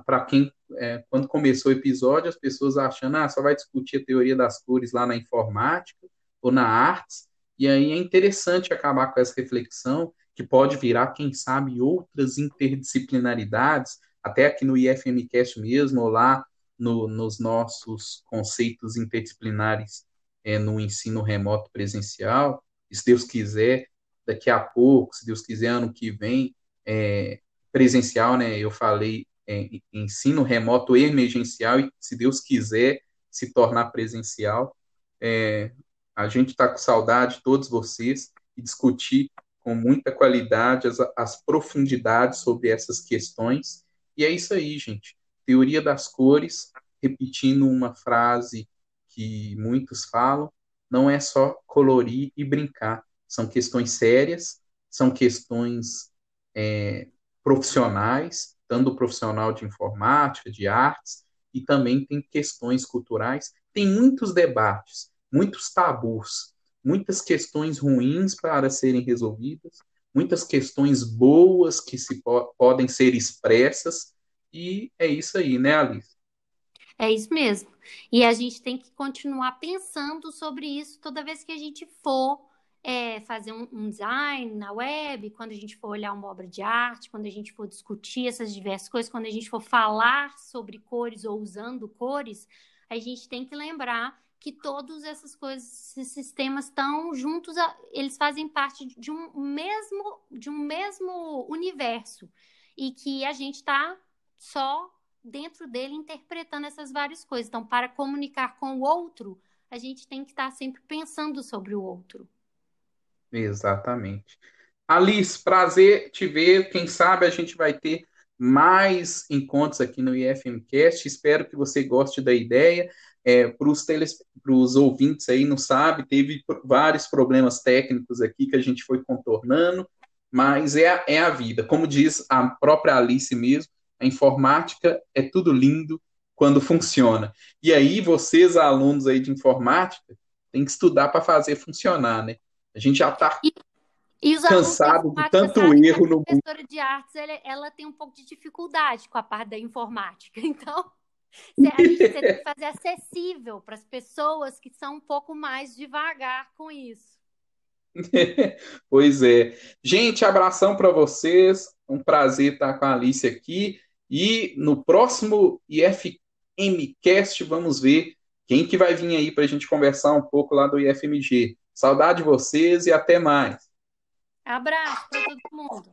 para quem é, quando começou o episódio, as pessoas achando ah, só vai discutir a teoria das cores lá na informática ou na artes, e aí é interessante acabar com essa reflexão que pode virar, quem sabe, outras interdisciplinaridades, até aqui no IFMcast mesmo, ou lá no, nos nossos conceitos interdisciplinares é, no ensino remoto presencial, se Deus quiser, daqui a pouco, se Deus quiser, ano que vem, é, presencial, né? Eu falei é, ensino remoto emergencial e, se Deus quiser, se tornar presencial. É, a gente está com saudade de todos vocês e discutir com muita qualidade as, as profundidades sobre essas questões. E é isso aí, gente. Teoria das cores, repetindo uma frase que muitos falam, não é só colorir e brincar, são questões sérias, são questões é, profissionais, tanto profissional de informática, de artes, e também tem questões culturais. Tem muitos debates, muitos tabus, muitas questões ruins para serem resolvidas, muitas questões boas que se po podem ser expressas, e é isso aí, né, Alice? É isso mesmo. E a gente tem que continuar pensando sobre isso toda vez que a gente for é, fazer um, um, design na web, quando a gente for olhar uma obra de arte, quando a gente for discutir essas diversas coisas, quando a gente for falar sobre cores ou usando cores, a gente tem que lembrar que todas essas coisas, esses sistemas estão juntos, a, eles fazem parte de um mesmo de um mesmo universo. E que a gente está só dentro dele interpretando essas várias coisas. Então, para comunicar com o outro, a gente tem que estar sempre pensando sobre o outro. Exatamente. Alice, prazer te ver. Quem sabe a gente vai ter mais encontros aqui no IFMcast. Espero que você goste da ideia. É, Para os ouvintes aí, não sabe, teve vários problemas técnicos aqui que a gente foi contornando, mas é é a vida. Como diz a própria Alice mesmo, a informática é tudo lindo quando funciona. E aí, vocês, alunos aí de informática, tem que estudar para fazer funcionar, né? A gente já está cansado de tanto erro no mundo. A professora de artes, ela, ela, tem um pouco de dificuldade com a parte da informática. Então, a gente tem que fazer acessível para as pessoas que são um pouco mais devagar com isso. pois é. Gente, abração para vocês. Um prazer estar com a Alice aqui. E no próximo IFMcast vamos ver quem que vai vir aí para a gente conversar um pouco lá do IFMG. Saudade de vocês e até mais. Abraço para todo mundo.